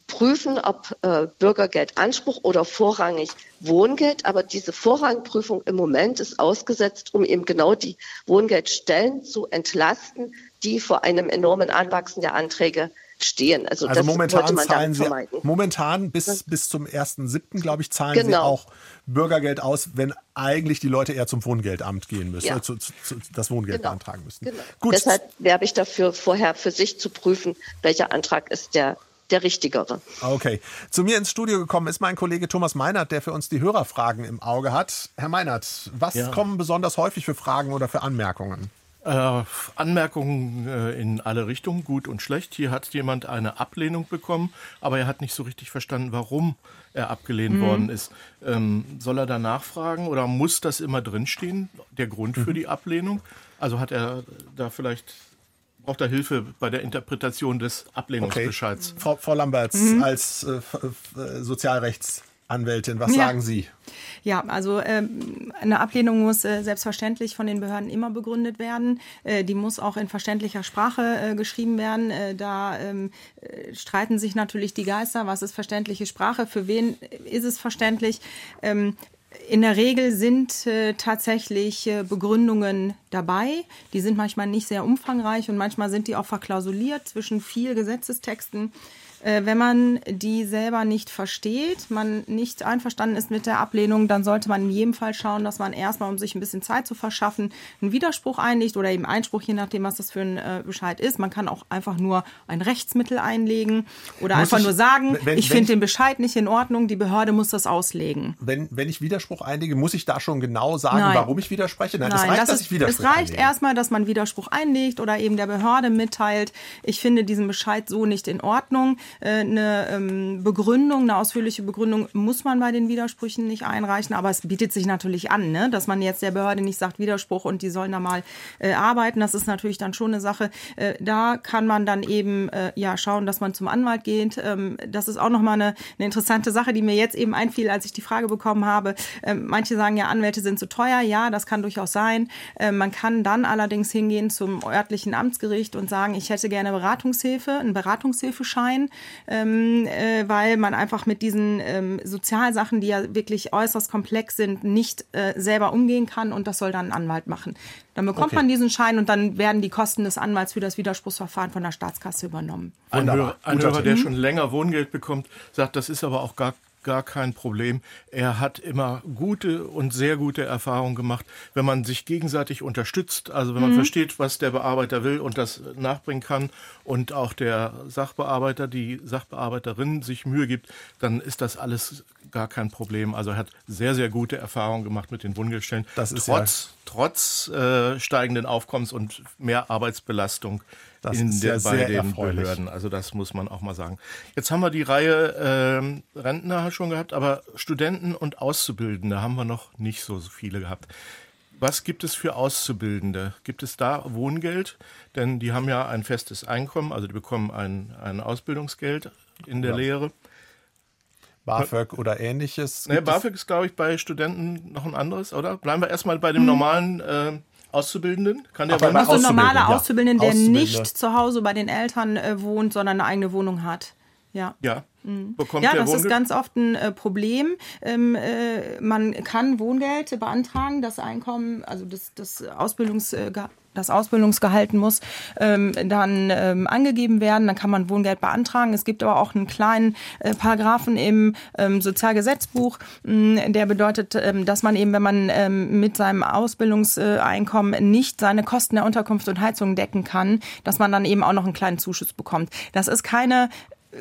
prüfen, ob äh, Bürgergeldanspruch oder vorrangig Wohngeld, aber diese Vorrangprüfung im Moment ist ausgesetzt, um eben genau die Wohngeldstellen zu entlasten, die vor einem enormen Anwachsen der Anträge stehen. Also, Also das momentan wollte man zahlen Sie, vermeiden. momentan bis, bis zum 1.7., glaube ich, zahlen Sie Genau. auch Bürgergeld aus, wenn eigentlich die Leute eher zum Wohngeldamt gehen müssen, Ja. äh, zu, zu, zu, das Wohngeld Genau. beantragen müssen. Genau. Gut, Deshalb werbe ich dafür, vorher für sich zu prüfen, welcher Antrag ist der, der richtigere. Okay. Zu mir ins Studio gekommen ist mein Kollege Thomas Meinert, der für uns die Hörerfragen im Auge hat. Herr Meinert, was Ja. kommen besonders häufig für Fragen oder für Anmerkungen? Äh, Anmerkungen äh, in alle Richtungen, gut und schlecht. Hier hat jemand eine Ablehnung bekommen, aber er hat nicht so richtig verstanden, warum er abgelehnt worden ist. Ähm, soll er da nachfragen oder muss das immer drinstehen, der Grund für die Ablehnung? Also hat er da vielleicht, braucht er Hilfe bei der Interpretation des Ablehnungsbescheids? Frau, Frau Lamberts als äh, F- Sozialrechtsanwältin, was Ja. sagen Sie? Ja, also ähm, eine Ablehnung muss äh, selbstverständlich von den Behörden immer begründet werden. Äh, die muss auch in verständlicher Sprache äh, geschrieben werden. Äh, da ähm, äh, streiten sich natürlich die Geister. Was ist verständliche Sprache? Für wen ist es verständlich? Ähm, in der Regel sind äh, tatsächlich äh, Begründungen dabei. Die sind manchmal nicht sehr umfangreich und manchmal sind die auch verklausuliert zwischen vier Gesetzestexten. Äh, wenn man die selber nicht versteht, man nicht einverstanden ist mit der Ablehnung, dann sollte man in jedem Fall schauen, dass man erstmal, um sich ein bisschen Zeit zu verschaffen, einen Widerspruch einlegt oder eben Einspruch, je nachdem, was das für ein äh, Bescheid ist. Man kann auch einfach nur ein Rechtsmittel einlegen oder Muss einfach ich- nur sagen, wenn- ich finde den Bescheid nicht in Ordnung, die Behörde muss das auslegen. Wenn, wenn ich Widerspruch einlege, muss ich da schon genau sagen, Nein. warum ich widerspreche? Nein, es Nein, reicht, das dass ist, ich Widerspruch es reicht einlege. erstmal, dass man Widerspruch einlegt oder eben der Behörde mitteilt, ich finde diesen Bescheid so nicht in Ordnung. Äh, Eine ähm, Begründung, eine ausführliche Begründung muss man bei den Widersprüchen nicht einreichen, aber es bietet sich natürlich an, ne? dass man jetzt der Behörde nicht sagt Widerspruch und die sollen da mal äh, arbeiten. Das ist natürlich dann schon eine Sache. Äh, da kann man dann eben äh, ja schauen, dass man zum Anwalt geht. Ähm, das ist auch nochmal eine, eine interessante Sache, die mir jetzt eben einfiel, als ich die Frage bekommen habe. Ähm, manche sagen ja, Anwälte sind zu teuer. Ja, das kann durchaus sein. Ähm, man kann dann allerdings hingehen zum örtlichen Amtsgericht und sagen, ich hätte gerne Beratungshilfe, einen Beratungshilfeschein, ähm, äh, weil man einfach mit diesen ähm, Sozialsachen, die ja wirklich äußerst komplex sind, nicht äh, selber umgehen kann und das soll dann ein Anwalt machen. Dann bekommt Okay. man diesen Schein und dann werden die Kosten des Anwalts für das Widerspruchsverfahren von der Staatskasse übernommen. Ein. Hörer, ein Hörer der schon länger Wohngeld bekommt, sagt, das ist aber auch gar, gar kein Problem. Er hat immer gute und sehr gute Erfahrungen gemacht, wenn man sich gegenseitig unterstützt, also wenn man versteht, was der Bearbeiter will und das nachbringen kann und auch der Sachbearbeiter, die Sachbearbeiterin sich Mühe gibt, dann ist das alles gar kein Problem. Also er hat sehr, sehr gute Erfahrungen gemacht mit den Wohngeldstellen. Das ist trotz trotz äh, steigenden Aufkommens und mehr Arbeitsbelastung Das in ist der, ja bei sehr den erfreulich. Behörden. Also das muss man auch mal sagen. Jetzt haben wir die Reihe ähm, Rentner schon gehabt, aber Studenten und Auszubildende haben wir noch nicht so viele gehabt. Was gibt es für Auszubildende? Gibt es da Wohngeld? Denn die haben ja ein festes Einkommen, also die bekommen ein, ein Ausbildungsgeld in der Ja. Lehre. BAföG oder ähnliches. Ne, BAföG ist, glaube ich, bei Studenten noch ein anderes, oder? Bleiben wir erstmal bei dem normalen äh, Auszubildenden. Kann der wohl- bei Also ein normaler Auszubildende, ja. Der nicht zu Hause bei den Eltern äh, wohnt, sondern eine eigene Wohnung hat. Ja. Ja. Mhm. Bekommt ja, das ist ganz oft ein äh, Problem. Ähm, äh, man kann Wohngeld beantragen, das Einkommen, also das, das, Ausbildungs, äh, das Ausbildungsgehalt muss ähm, dann ähm, angegeben werden, dann kann man Wohngeld beantragen. Es gibt aber auch einen kleinen äh, Paragraphen im ähm, Sozialgesetzbuch, mh, der bedeutet, ähm, dass man eben, wenn man ähm, mit seinem Ausbildungseinkommen nicht seine Kosten der Unterkunft und Heizung decken kann, dass man dann eben auch noch einen kleinen Zuschuss bekommt. Das ist keine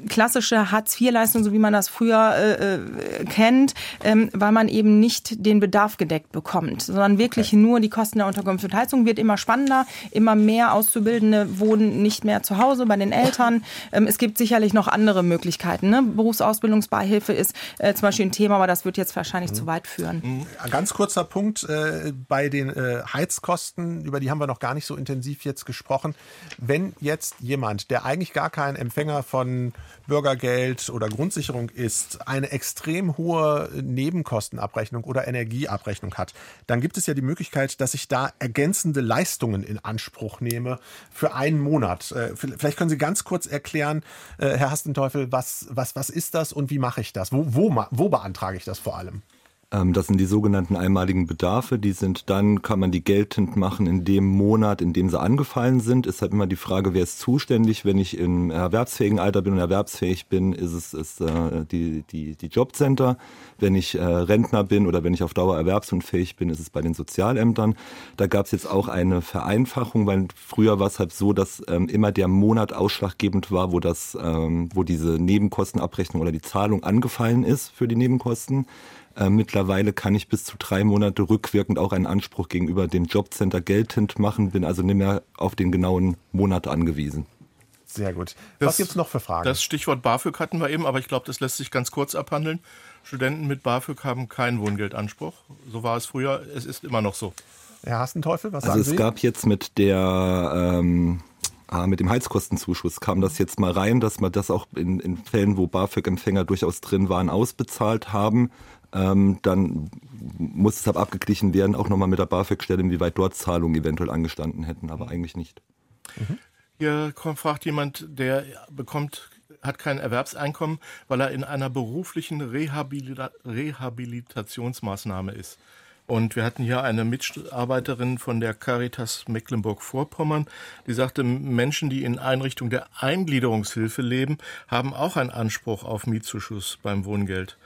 klassische Hartz-IV-Leistung, so wie man das früher äh, äh, kennt, ähm, weil man eben nicht den Bedarf gedeckt bekommt, sondern wirklich okay. nur die Kosten der Unterkunft und Heizung wird immer spannender, immer mehr Auszubildende wohnen nicht mehr zu Hause bei den Eltern. Ähm, es gibt sicherlich noch andere Möglichkeiten. Ne? Berufsausbildungsbeihilfe ist äh, zum Beispiel ein Thema, aber das wird jetzt wahrscheinlich mhm. zu weit führen. Mhm. Ein ganz kurzer Punkt äh, bei den äh, Heizkosten, über die haben wir noch gar nicht so intensiv jetzt gesprochen. Wenn jetzt jemand, der eigentlich gar kein Empfänger von Bürgergeld oder Grundsicherung ist, eine extrem hohe Nebenkostenabrechnung oder Energieabrechnung hat, dann gibt es ja die Möglichkeit, dass ich da ergänzende Leistungen in Anspruch nehme für einen Monat. Äh, vielleicht können Sie ganz kurz erklären, äh, Herr Hastenteufel, was, was, was ist das und wie mache ich das? Wo, wo, wo beantrage ich das vor allem? Ähm, das sind die sogenannten einmaligen Bedarfe. Die sind dann, kann man die geltend machen in dem Monat, in dem sie angefallen sind. Ist halt immer die Frage, wer ist zuständig. Wenn ich im erwerbsfähigen Alter bin und erwerbsfähig bin, ist es ist, äh, die, die, die Jobcenter. Wenn ich äh, Rentner bin oder wenn ich auf Dauer erwerbsunfähig bin, ist es bei den Sozialämtern. Da gab es jetzt auch eine Vereinfachung, weil früher war es halt so, dass ähm, immer der Monat ausschlaggebend war, wo das, ähm, wo diese Nebenkostenabrechnung oder die Zahlung angefallen ist für die Nebenkosten. Äh, mittlerweile kann ich bis zu drei Monate rückwirkend auch einen Anspruch gegenüber dem Jobcenter geltend machen, bin also nicht mehr auf den genauen Monat angewiesen. Sehr gut. Was gibt es noch für Fragen? Das Stichwort BAföG hatten wir eben, aber ich glaube, das lässt sich ganz kurz abhandeln. Studenten mit BAföG haben keinen Wohngeldanspruch. So war es früher, es ist immer noch so. Herr Hastenteufel, was also sagen Sie? Also es gab jetzt mit der ähm, ah, mit dem Heizkostenzuschuss kam das jetzt mal rein, dass man das auch in, in Fällen, wo BAföG-Empfänger durchaus drin waren, ausbezahlt haben ähm, dann muss es abgeglichen werden, auch nochmal mit der BAföG-Stelle, inwieweit dort Zahlungen eventuell angestanden hätten, aber eigentlich nicht. Mhm. Hier fragt jemand, der bekommt hat kein Erwerbseinkommen, weil er in einer beruflichen Rehabilita Rehabilitationsmaßnahme ist. Und wir hatten hier eine Mitarbeiterin von der Caritas Mecklenburg-Vorpommern, die sagte, Menschen, die in Einrichtung der Eingliederungshilfe leben, haben auch einen Anspruch auf Mietzuschuss beim Wohngeld.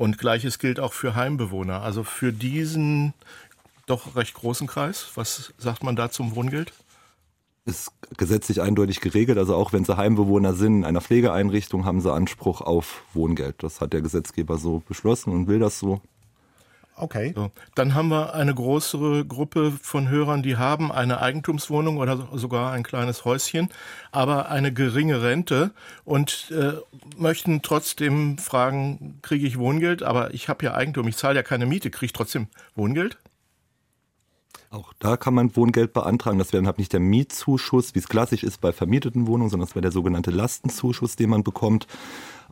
Und gleiches gilt auch für Heimbewohner. Also für diesen doch recht großen Kreis. Was sagt man da zum Wohngeld? Ist gesetzlich eindeutig geregelt. Also auch wenn sie Heimbewohner sind in einer Pflegeeinrichtung, haben sie Anspruch auf Wohngeld. Das hat der Gesetzgeber so beschlossen und will das so. Okay. So. Dann haben wir eine größere Gruppe von Hörern, die haben eine Eigentumswohnung oder sogar ein kleines Häuschen, aber eine geringe Rente und äh, möchten trotzdem fragen, kriege ich Wohngeld? Aber ich habe ja Eigentum, ich zahle ja keine Miete, kriege ich trotzdem Wohngeld? Auch da kann man Wohngeld beantragen. Das wäre dann halt nicht der Mietzuschuss, wie es klassisch ist bei vermieteten Wohnungen, sondern das wäre der sogenannte Lastenzuschuss, den man bekommt.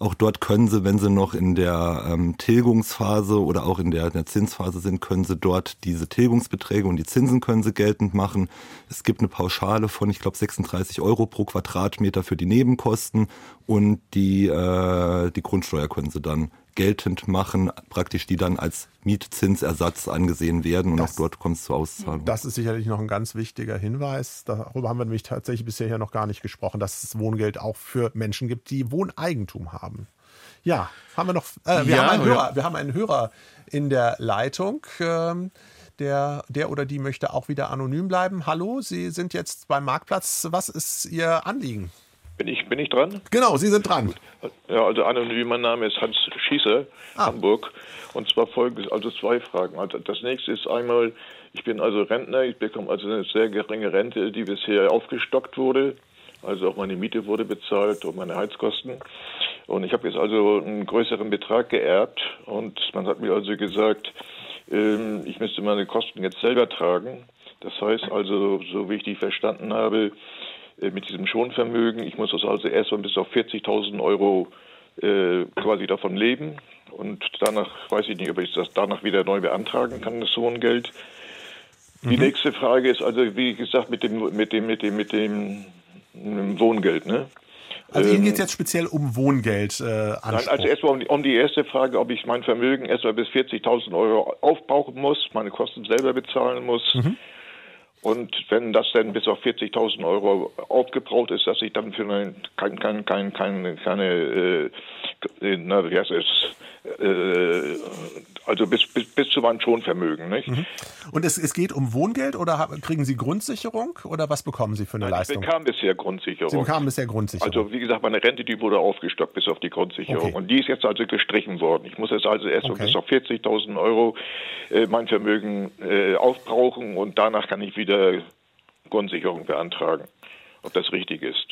Auch dort können Sie, wenn Sie noch in der ähm, Tilgungsphase oder auch in der, in der Zinsphase sind, können Sie dort diese Tilgungsbeträge und die Zinsen können Sie geltend machen. Es gibt eine Pauschale von, ich glaube, 36 Euro pro Quadratmeter für die Nebenkosten und die, äh, die Grundsteuer können Sie dann geltend machen, praktisch die dann als Mietzinsersatz angesehen werden und das, auch dort kommt es zur Auszahlung. Das ist sicherlich noch ein ganz wichtiger Hinweis. Darüber haben wir nämlich tatsächlich bisher hier noch gar nicht gesprochen, dass es Wohngeld auch für Menschen gibt, die Wohneigentum haben. Ja, haben wir noch. Äh, wir, ja, haben einen Hörer, wir haben einen Hörer in der Leitung. Ähm, der, der oder die möchte auch wieder anonym bleiben. Hallo, Sie sind jetzt beim Marktplatz. Was ist Ihr Anliegen? Bin ich, bin ich dran? Genau, Sie sind dran. Ja, also anonym, mein Name ist Hans Schießer, ah. Hamburg. Und zwar folgendes, also zwei Fragen. Also das nächste ist einmal, ich bin also Rentner, ich bekomme also eine sehr geringe Rente, die bisher aufgestockt wurde. Also auch meine Miete wurde bezahlt und meine Heizkosten. Und ich habe jetzt also einen größeren Betrag geerbt und man hat mir also gesagt, ähm, ich müsste meine Kosten jetzt selber tragen. Das heißt also, so wie ich die verstanden habe, mit diesem Schonvermögen. Ich muss das also erstmal bis auf 40.000 Euro äh, quasi davon leben. Und danach weiß ich nicht, ob ich das danach wieder neu beantragen kann, das Wohngeld. Die mhm. nächste Frage ist also, wie gesagt, mit dem, mit dem, mit dem, mit dem, Wohngeld, ne? Also Ihnen geht es jetzt speziell um Wohngeld. Äh, Nein, also erstmal um die, um die erste Frage, ob ich mein Vermögen erstmal bis 40.000 Euro aufbrauchen muss, meine Kosten selber bezahlen muss. Mhm. Und wenn das dann bis auf 40.000 Euro aufgebraucht ist, dass ich dann für eine, kein, kein, kein, keine, keine äh, na, wie heißt es, äh, also bis, bis, bis zu meinem Schonvermögen. Nicht? Mhm. Und es, es geht um Wohngeld oder kriegen Sie Grundsicherung oder was bekommen Sie für eine Nein, Leistung? Ich bekam bisher Grundsicherung. Sie bekamen bisher Grundsicherung. Also wie gesagt, meine Rente, die wurde aufgestockt bis auf die Grundsicherung. Okay. Und die ist jetzt also gestrichen worden. Ich muss jetzt also erst okay. bis auf 40.000 Euro äh, mein Vermögen äh, aufbrauchen und danach kann ich wieder Grundsicherung beantragen, ob das richtig ist.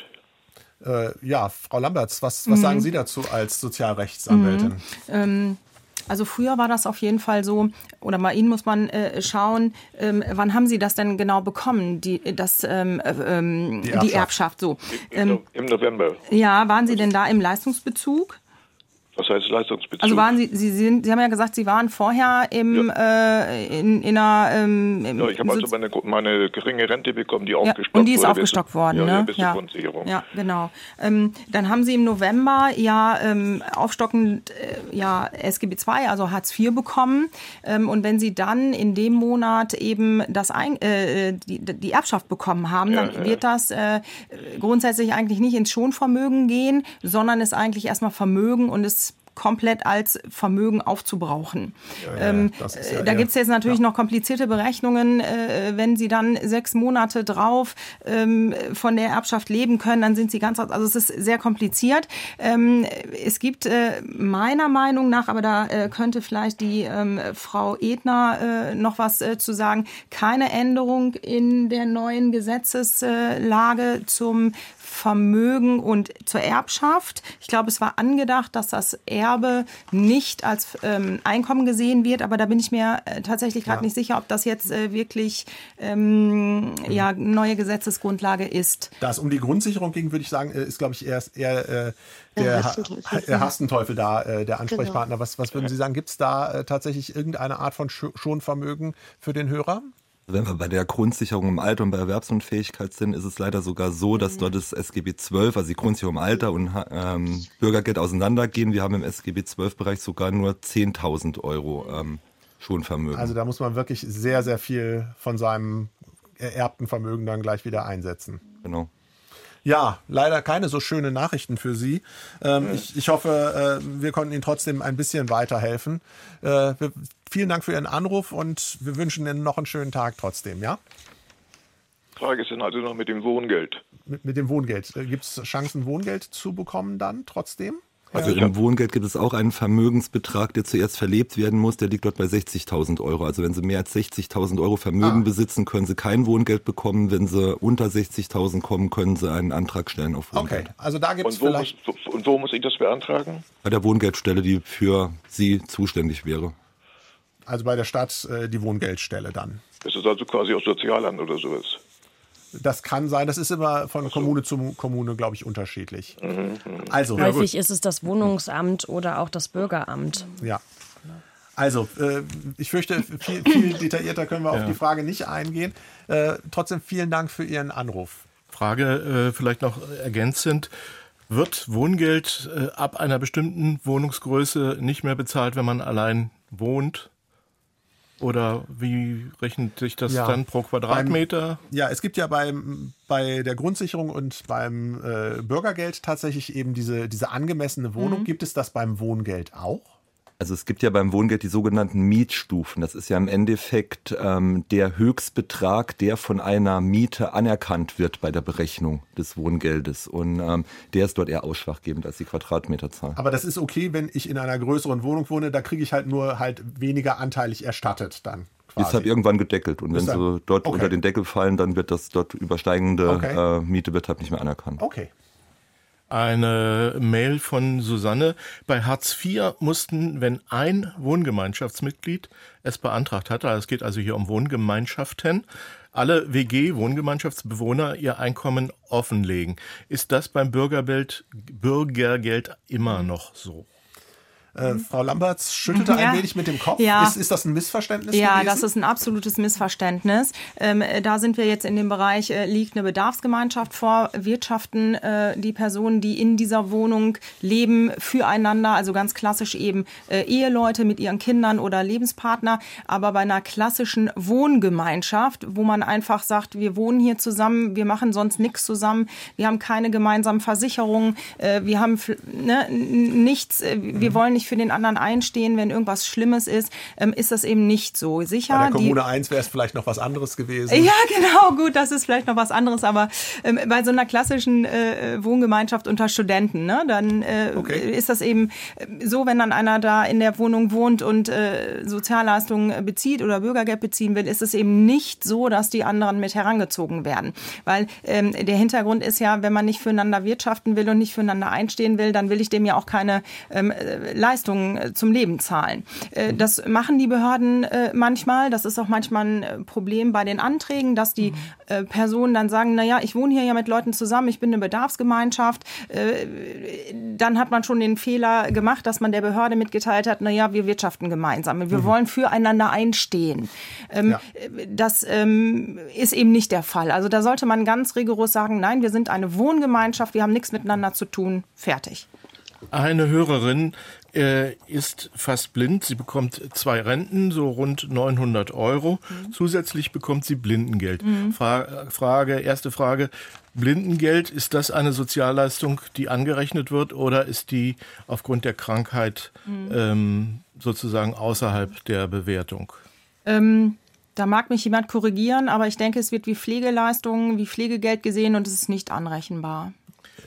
Äh, ja, Frau Lamberts, was, was mhm. sagen Sie dazu als Sozialrechtsanwältin? Mhm. Ähm also früher war das auf jeden Fall so, oder bei Ihnen muss man äh, schauen, ähm, wann haben Sie das denn genau bekommen, die, das, ähm, äh, ähm die, Erbschaft. die Erbschaft so. Im, Im November. Ja, waren Sie denn da im Leistungsbezug? Was heißt Leistungsbezug? Also waren Sie, Sie, sind, Sie haben ja gesagt, Sie waren vorher im, ja. äh, in, in einer... Ähm, ja, ich habe also meine, meine geringe Rente bekommen, die ja, aufgestockt wurde. Und die ist aufgestockt worden, ja, ne? Ja. Grundsicherung. Ja, genau. Ähm, dann haben Sie im November ja ähm, aufstockend äh, ja, SGB II, also Hartz IV bekommen. Ähm, und wenn Sie dann in dem Monat eben das ein, äh, die, die Erbschaft bekommen haben, dann wird das äh, grundsätzlich eigentlich nicht ins Schonvermögen gehen, sondern ist eigentlich erstmal Vermögen und es komplett als Vermögen aufzubrauchen. Ja, ähm, ja, da gibt es jetzt natürlich noch komplizierte Berechnungen. Äh, wenn Sie dann sechs Monate drauf ähm, von der Erbschaft leben können, dann sind Sie ganz, also es ist sehr kompliziert. Ähm, es gibt äh, meiner Meinung nach, aber da äh, könnte vielleicht die ähm, Frau Edner äh, noch was äh, zu sagen, keine Änderung in der neuen Gesetzeslage zum Vermögen und zur Erbschaft. Ich glaube, es war angedacht, dass das Erbe nicht als ähm, Einkommen gesehen wird, aber da bin ich mir äh, tatsächlich gerade ja. nicht sicher, ob das jetzt äh, wirklich ähm, ja, neue Gesetzesgrundlage ist. Da es um die Grundsicherung ging, würde ich sagen, äh, ist, glaube ich, eher, eher äh, der Hastenteufel, Hastenteufel da äh, der Ansprechpartner. Genau. Was, was würden Sie sagen? Gibt es da äh, tatsächlich irgendeine Art von Schonvermögen für den Hörer? Wenn wir bei der Grundsicherung im Alter und bei Erwerbsunfähigkeit sind, ist es leider sogar so, dass dort das SGB 12, also die Grundsicherung im Alter und ähm, Bürgergeld auseinandergehen. Wir haben im SGB 12 Bereich sogar nur 10.000 Euro ähm, Schonvermögen. Also da muss man wirklich sehr, sehr viel von seinem ererbten Vermögen dann gleich wieder einsetzen. Genau. Ja, leider keine so schönen Nachrichten für Sie. Ähm, ich, ich, hoffe, äh, wir konnten Ihnen trotzdem ein bisschen weiterhelfen. Äh, wir, vielen Dank für Ihren Anruf und wir wünschen Ihnen noch einen schönen Tag trotzdem, ja? Frage ist dann also noch mit dem Wohngeld. Mit, mit dem Wohngeld. Äh, Gibt es Chancen, Wohngeld zu bekommen dann trotzdem? Also ja. im Wohngeld gibt es auch einen Vermögensbetrag, der zuerst verlebt werden muss. Der liegt dort bei 60.000 Euro. Also wenn Sie mehr als 60.000 Euro Vermögen ah. besitzen, können Sie kein Wohngeld bekommen. Wenn Sie unter 60.000 kommen, können Sie einen Antrag stellen auf Wohngeld. Okay, also da gibt es vielleicht... Muss, und wo muss ich das beantragen? Bei der Wohngeldstelle, die für Sie zuständig wäre. Also bei der Stadt äh, die Wohngeldstelle dann. Das ist also quasi aus Sozialamt oder sowas. Das kann sein. Das ist immer von so. Kommune zu Kommune, glaube ich, unterschiedlich. Mhm, mhm. Also häufig ja, ist es das Wohnungsamt oder auch das Bürgeramt. Ja. Also, äh, ich fürchte, viel, viel, detaillierter können wir ja. auf die Frage nicht eingehen. Äh, trotzdem vielen Dank für Ihren Anruf. Frage äh, vielleicht noch ergänzend. Wird Wohngeld äh, ab einer bestimmten Wohnungsgröße nicht mehr bezahlt, wenn man allein wohnt? Oder wie rechnet sich das ja, dann pro Quadratmeter? Beim, ja, es gibt ja beim, bei der Grundsicherung und beim äh, Bürgergeld tatsächlich eben diese, diese angemessene Wohnung. Mhm. Gibt es das beim Wohngeld auch? Also es gibt ja beim Wohngeld die sogenannten Mietstufen. Das ist ja im Endeffekt ähm, der Höchstbetrag, der von einer Miete anerkannt wird bei der Berechnung des Wohngeldes. Und ähm, der ist dort eher ausschlaggebend als die Quadratmeterzahl. Aber das ist okay, wenn ich in einer größeren Wohnung wohne, da kriege ich halt nur halt weniger anteilig erstattet dann. Quasi. Ist halt irgendwann gedeckelt. Und wenn sie dort okay. unter den Deckel fallen, dann wird das dort übersteigende okay. äh, Miete wird halt nicht mehr anerkannt. Okay eine Mail von Susanne. Bei Hartz IV mussten, wenn ein Wohngemeinschaftsmitglied es beantragt hatte, es geht also hier um Wohngemeinschaften, alle WG-Wohngemeinschaftsbewohner ihr Einkommen offenlegen. Ist das beim Bürgergeld, Bürgergeld immer noch so? Äh, Frau Lamberts schüttelte ja. ein wenig mit dem Kopf. Ja. Ist, ist das ein Missverständnis? Ja, gewesen? das ist ein absolutes Missverständnis. Ähm, da sind wir jetzt in dem Bereich, äh, liegt eine Bedarfsgemeinschaft vor, wirtschaften äh, die Personen, die in dieser Wohnung leben, füreinander, also ganz klassisch eben äh, Eheleute mit ihren Kindern oder Lebenspartner, aber bei einer klassischen Wohngemeinschaft, wo man einfach sagt, wir wohnen hier zusammen, wir machen sonst nichts zusammen, wir haben keine gemeinsamen Versicherungen, äh, wir haben ne, nichts, äh, wir wollen nicht für den anderen einstehen, wenn irgendwas Schlimmes ist, ähm, ist das eben nicht so. Sicher. Bei der Kommune 1 wäre es vielleicht noch was anderes gewesen. Ja, genau, gut, das ist vielleicht noch was anderes, aber ähm, bei so einer klassischen äh, Wohngemeinschaft unter Studenten, ne, dann äh, okay. ist das eben äh, so, wenn dann einer da in der Wohnung wohnt und äh, Sozialleistungen bezieht oder Bürgergeld beziehen will, ist es eben nicht so, dass die anderen mit herangezogen werden. Weil ähm, der Hintergrund ist ja, wenn man nicht füreinander wirtschaften will und nicht füreinander einstehen will, dann will ich dem ja auch keine ähm, Leistung Leistungen äh, zum Leben zahlen. Äh, mhm. Das machen die Behörden äh, manchmal. Das ist auch manchmal ein Problem bei den Anträgen, dass die mhm. Personen dann sagen, na ja, ich wohne hier ja mit Leuten zusammen, ich bin eine Bedarfsgemeinschaft. Dann hat man schon den Fehler gemacht, dass man der Behörde mitgeteilt hat, na ja, wir wirtschaften gemeinsam. Wir mhm. wollen füreinander einstehen. Ähm, ja. Das ähm, ist eben nicht der Fall. Also da sollte man ganz rigoros sagen, nein, wir sind eine Wohngemeinschaft, wir haben nichts miteinander zu tun. Fertig. Eine Hörerin äh, ist fast blind. Sie bekommt zwei Renten, so rund 900 Euro. Mhm. Zusätzlich bekommt sie Blindengeld. Mhm. Fra Frage, erste Frage. Blindengeld, ist das eine Sozialleistung, die angerechnet wird oder ist die aufgrund der Krankheit mhm. ähm, sozusagen außerhalb der Bewertung? Ähm, da mag mich jemand korrigieren, aber ich denke, es wird wie Pflegeleistungen, wie Pflegegeld gesehen und es ist nicht anrechenbar.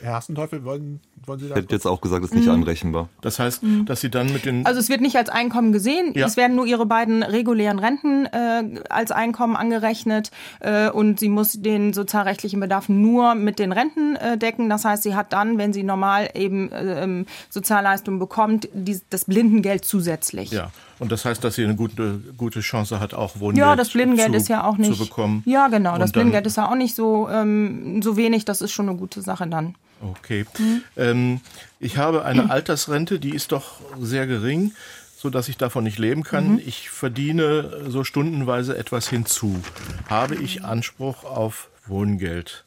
Herr Hastenteufel, wollen wollen Sie da Hätte jetzt auch gesagt, es ist nicht mhm. anrechenbar. Das heißt, mhm. dass Sie dann mit den. Also es wird nicht als Einkommen gesehen. Ja. Es werden nur Ihre beiden regulären Renten äh, als Einkommen angerechnet äh, und sie muss den sozialrechtlichen Bedarf nur mit den Renten äh, decken. Das heißt, sie hat dann, wenn sie normal eben äh, ähm, Sozialleistungen bekommt, die, das Blindengeld zusätzlich. Ja. Und das heißt, dass sie eine gute, gute Chance hat, auch Wohngeld Ja, das Blindengeld zu, ist ja auch nicht. Zu bekommen. Ja, genau. Das Blindengeld ist ja auch nicht so, ähm, so wenig. Das ist schon eine gute Sache dann. Okay. Mhm. Ähm, ich habe eine Altersrente, die ist doch sehr gering, so dass ich davon nicht leben kann. Mhm. Ich verdiene so stundenweise etwas hinzu. Habe ich Anspruch auf Wohngeld?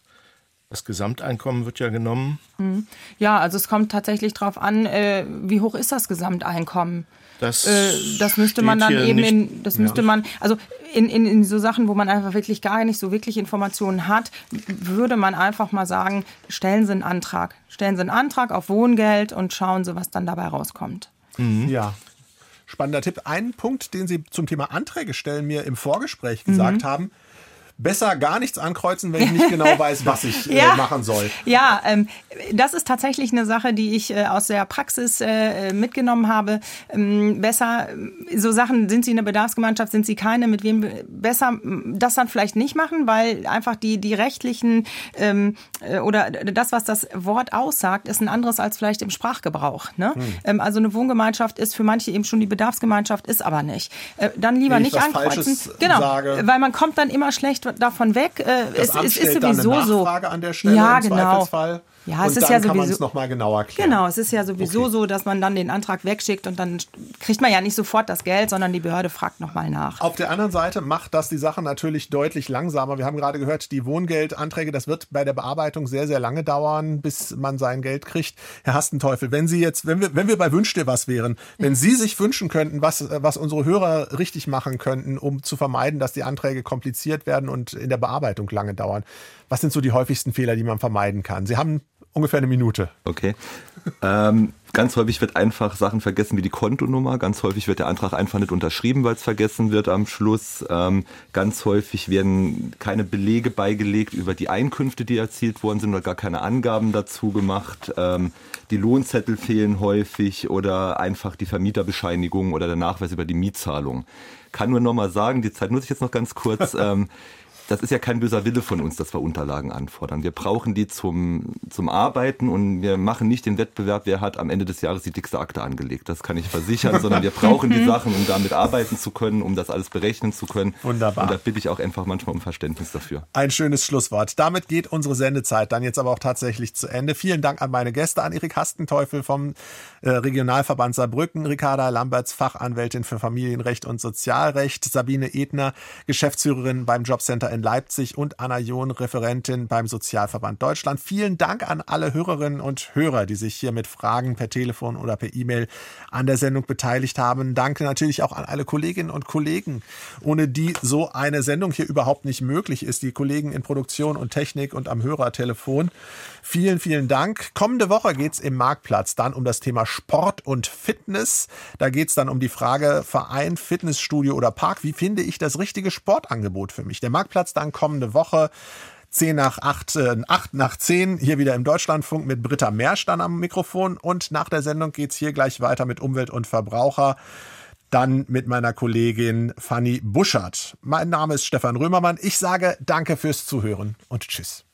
Das Gesamteinkommen wird ja genommen. Mhm. Ja, also es kommt tatsächlich darauf an, äh, wie hoch ist das Gesamteinkommen? Das, äh, das müsste man dann eben in, das müsste ja. man, also in, in, in so Sachen, wo man einfach wirklich gar nicht so wirklich Informationen hat, würde man einfach mal sagen, stellen Sie einen Antrag. Stellen Sie einen Antrag auf Wohngeld und schauen Sie, was dann dabei rauskommt. Mhm. Ja. Spannender Tipp. Ein Punkt, den Sie zum Thema Anträge stellen mir im Vorgespräch gesagt mhm. haben, besser gar nichts ankreuzen, wenn ich nicht genau weiß, was ich äh, ja. machen soll. Ja, ähm, das ist tatsächlich eine Sache, die ich äh, aus der Praxis äh, mitgenommen habe. Ähm, besser, so Sachen, sind Sie eine Bedarfsgemeinschaft, sind Sie keine, mit wem besser das dann vielleicht nicht machen, weil einfach die, die rechtlichen ähm, äh, oder das, was das Wort aussagt, ist ein anderes als vielleicht im Sprachgebrauch. Ne? Hm. Ähm, also eine Wohngemeinschaft ist für manche eben schon die Bedarfsgemeinschaft, ist aber nicht. Äh, dann lieber nicht ankreuzen. Falsches genau, sage. weil man kommt dann immer schlecht davon weg. Äh, das es, Amt es ist sowieso dann eine Nachfrage so. an der Stelle ja, im genau. Zweifelsfall. Ja, es und ist dann ja kann man es nochmal genauer klären. Genau, es ist ja sowieso okay. so, dass man dann den Antrag wegschickt und dann kriegt man ja nicht sofort das Geld, sondern die Behörde fragt nochmal nach. Auf der anderen Seite macht das die Sache natürlich deutlich langsamer. Wir haben gerade gehört, die Wohngeldanträge, das wird bei der Bearbeitung sehr, sehr lange dauern, bis man sein Geld kriegt. Herr Hastenteufel, wenn Sie jetzt, wenn wir, wenn wir bei Wünsch dir was wären, wenn Sie sich wünschen könnten, was, was unsere Hörer richtig machen könnten, um zu vermeiden, dass die Anträge kompliziert werden und in der Bearbeitung lange dauern, was sind so die häufigsten Fehler, die man vermeiden kann? Sie haben ungefähr eine Minute. Okay. Ähm, ganz häufig wird einfach Sachen vergessen wie die Kontonummer. Ganz häufig wird der Antrag einfach nicht unterschrieben, weil es vergessen wird am Schluss. Ähm, ganz häufig werden keine Belege beigelegt über die Einkünfte, die erzielt worden sind oder gar keine Angaben dazu gemacht. Ähm, die Lohnzettel fehlen häufig oder einfach die Vermieterbescheinigung oder der Nachweis über die Mietzahlung. Kann nur noch mal sagen, die Zeit nutze ich jetzt noch ganz kurz. das ist ja kein böser Wille von uns, dass wir Unterlagen anfordern. Wir brauchen die zum, zum Arbeiten und wir machen nicht den Wettbewerb, wer hat am Ende des Jahres die dickste Akte angelegt. Das kann ich versichern, sondern wir brauchen die Sachen, um damit arbeiten zu können, um das alles berechnen zu können. Wunderbar. Und da bitte ich auch einfach manchmal um Verständnis dafür. Ein schönes Schlusswort. Damit geht unsere Sendezeit dann jetzt aber auch tatsächlich zu Ende. Vielen Dank an meine Gäste, an Erik Hastenteufel vom äh, Regionalverband Saarbrücken, Ricarda Lamberts, Fachanwältin für Familienrecht und Sozialrecht, Sabine Edner, Geschäftsführerin beim Jobcenter in Leipzig und Anna John, Referentin beim Sozialverband Deutschland. Vielen Dank an alle Hörerinnen und Hörer, die sich hier mit Fragen per Telefon oder per E-Mail an der Sendung beteiligt haben. Danke natürlich auch an alle Kolleginnen und Kollegen, ohne die so eine Sendung hier überhaupt nicht möglich ist. Die Kollegen in Produktion und Technik und am Hörertelefon. Vielen, vielen Dank. Kommende Woche geht es im Marktplatz dann um das Thema Sport und Fitness. Da geht es dann um die Frage Verein, Fitnessstudio oder Park. Wie finde ich das richtige Sportangebot für mich? Der Marktplatz dann kommende Woche. 10 nach 8, äh, 8 nach 10 hier wieder im Deutschlandfunk mit Britta Mersch dann am Mikrofon und nach der Sendung geht es hier gleich weiter mit Umwelt und Verbraucher. Dann mit meiner Kollegin Fanny Buschert. Mein Name ist Stefan Römermann. Ich sage danke fürs Zuhören und tschüss.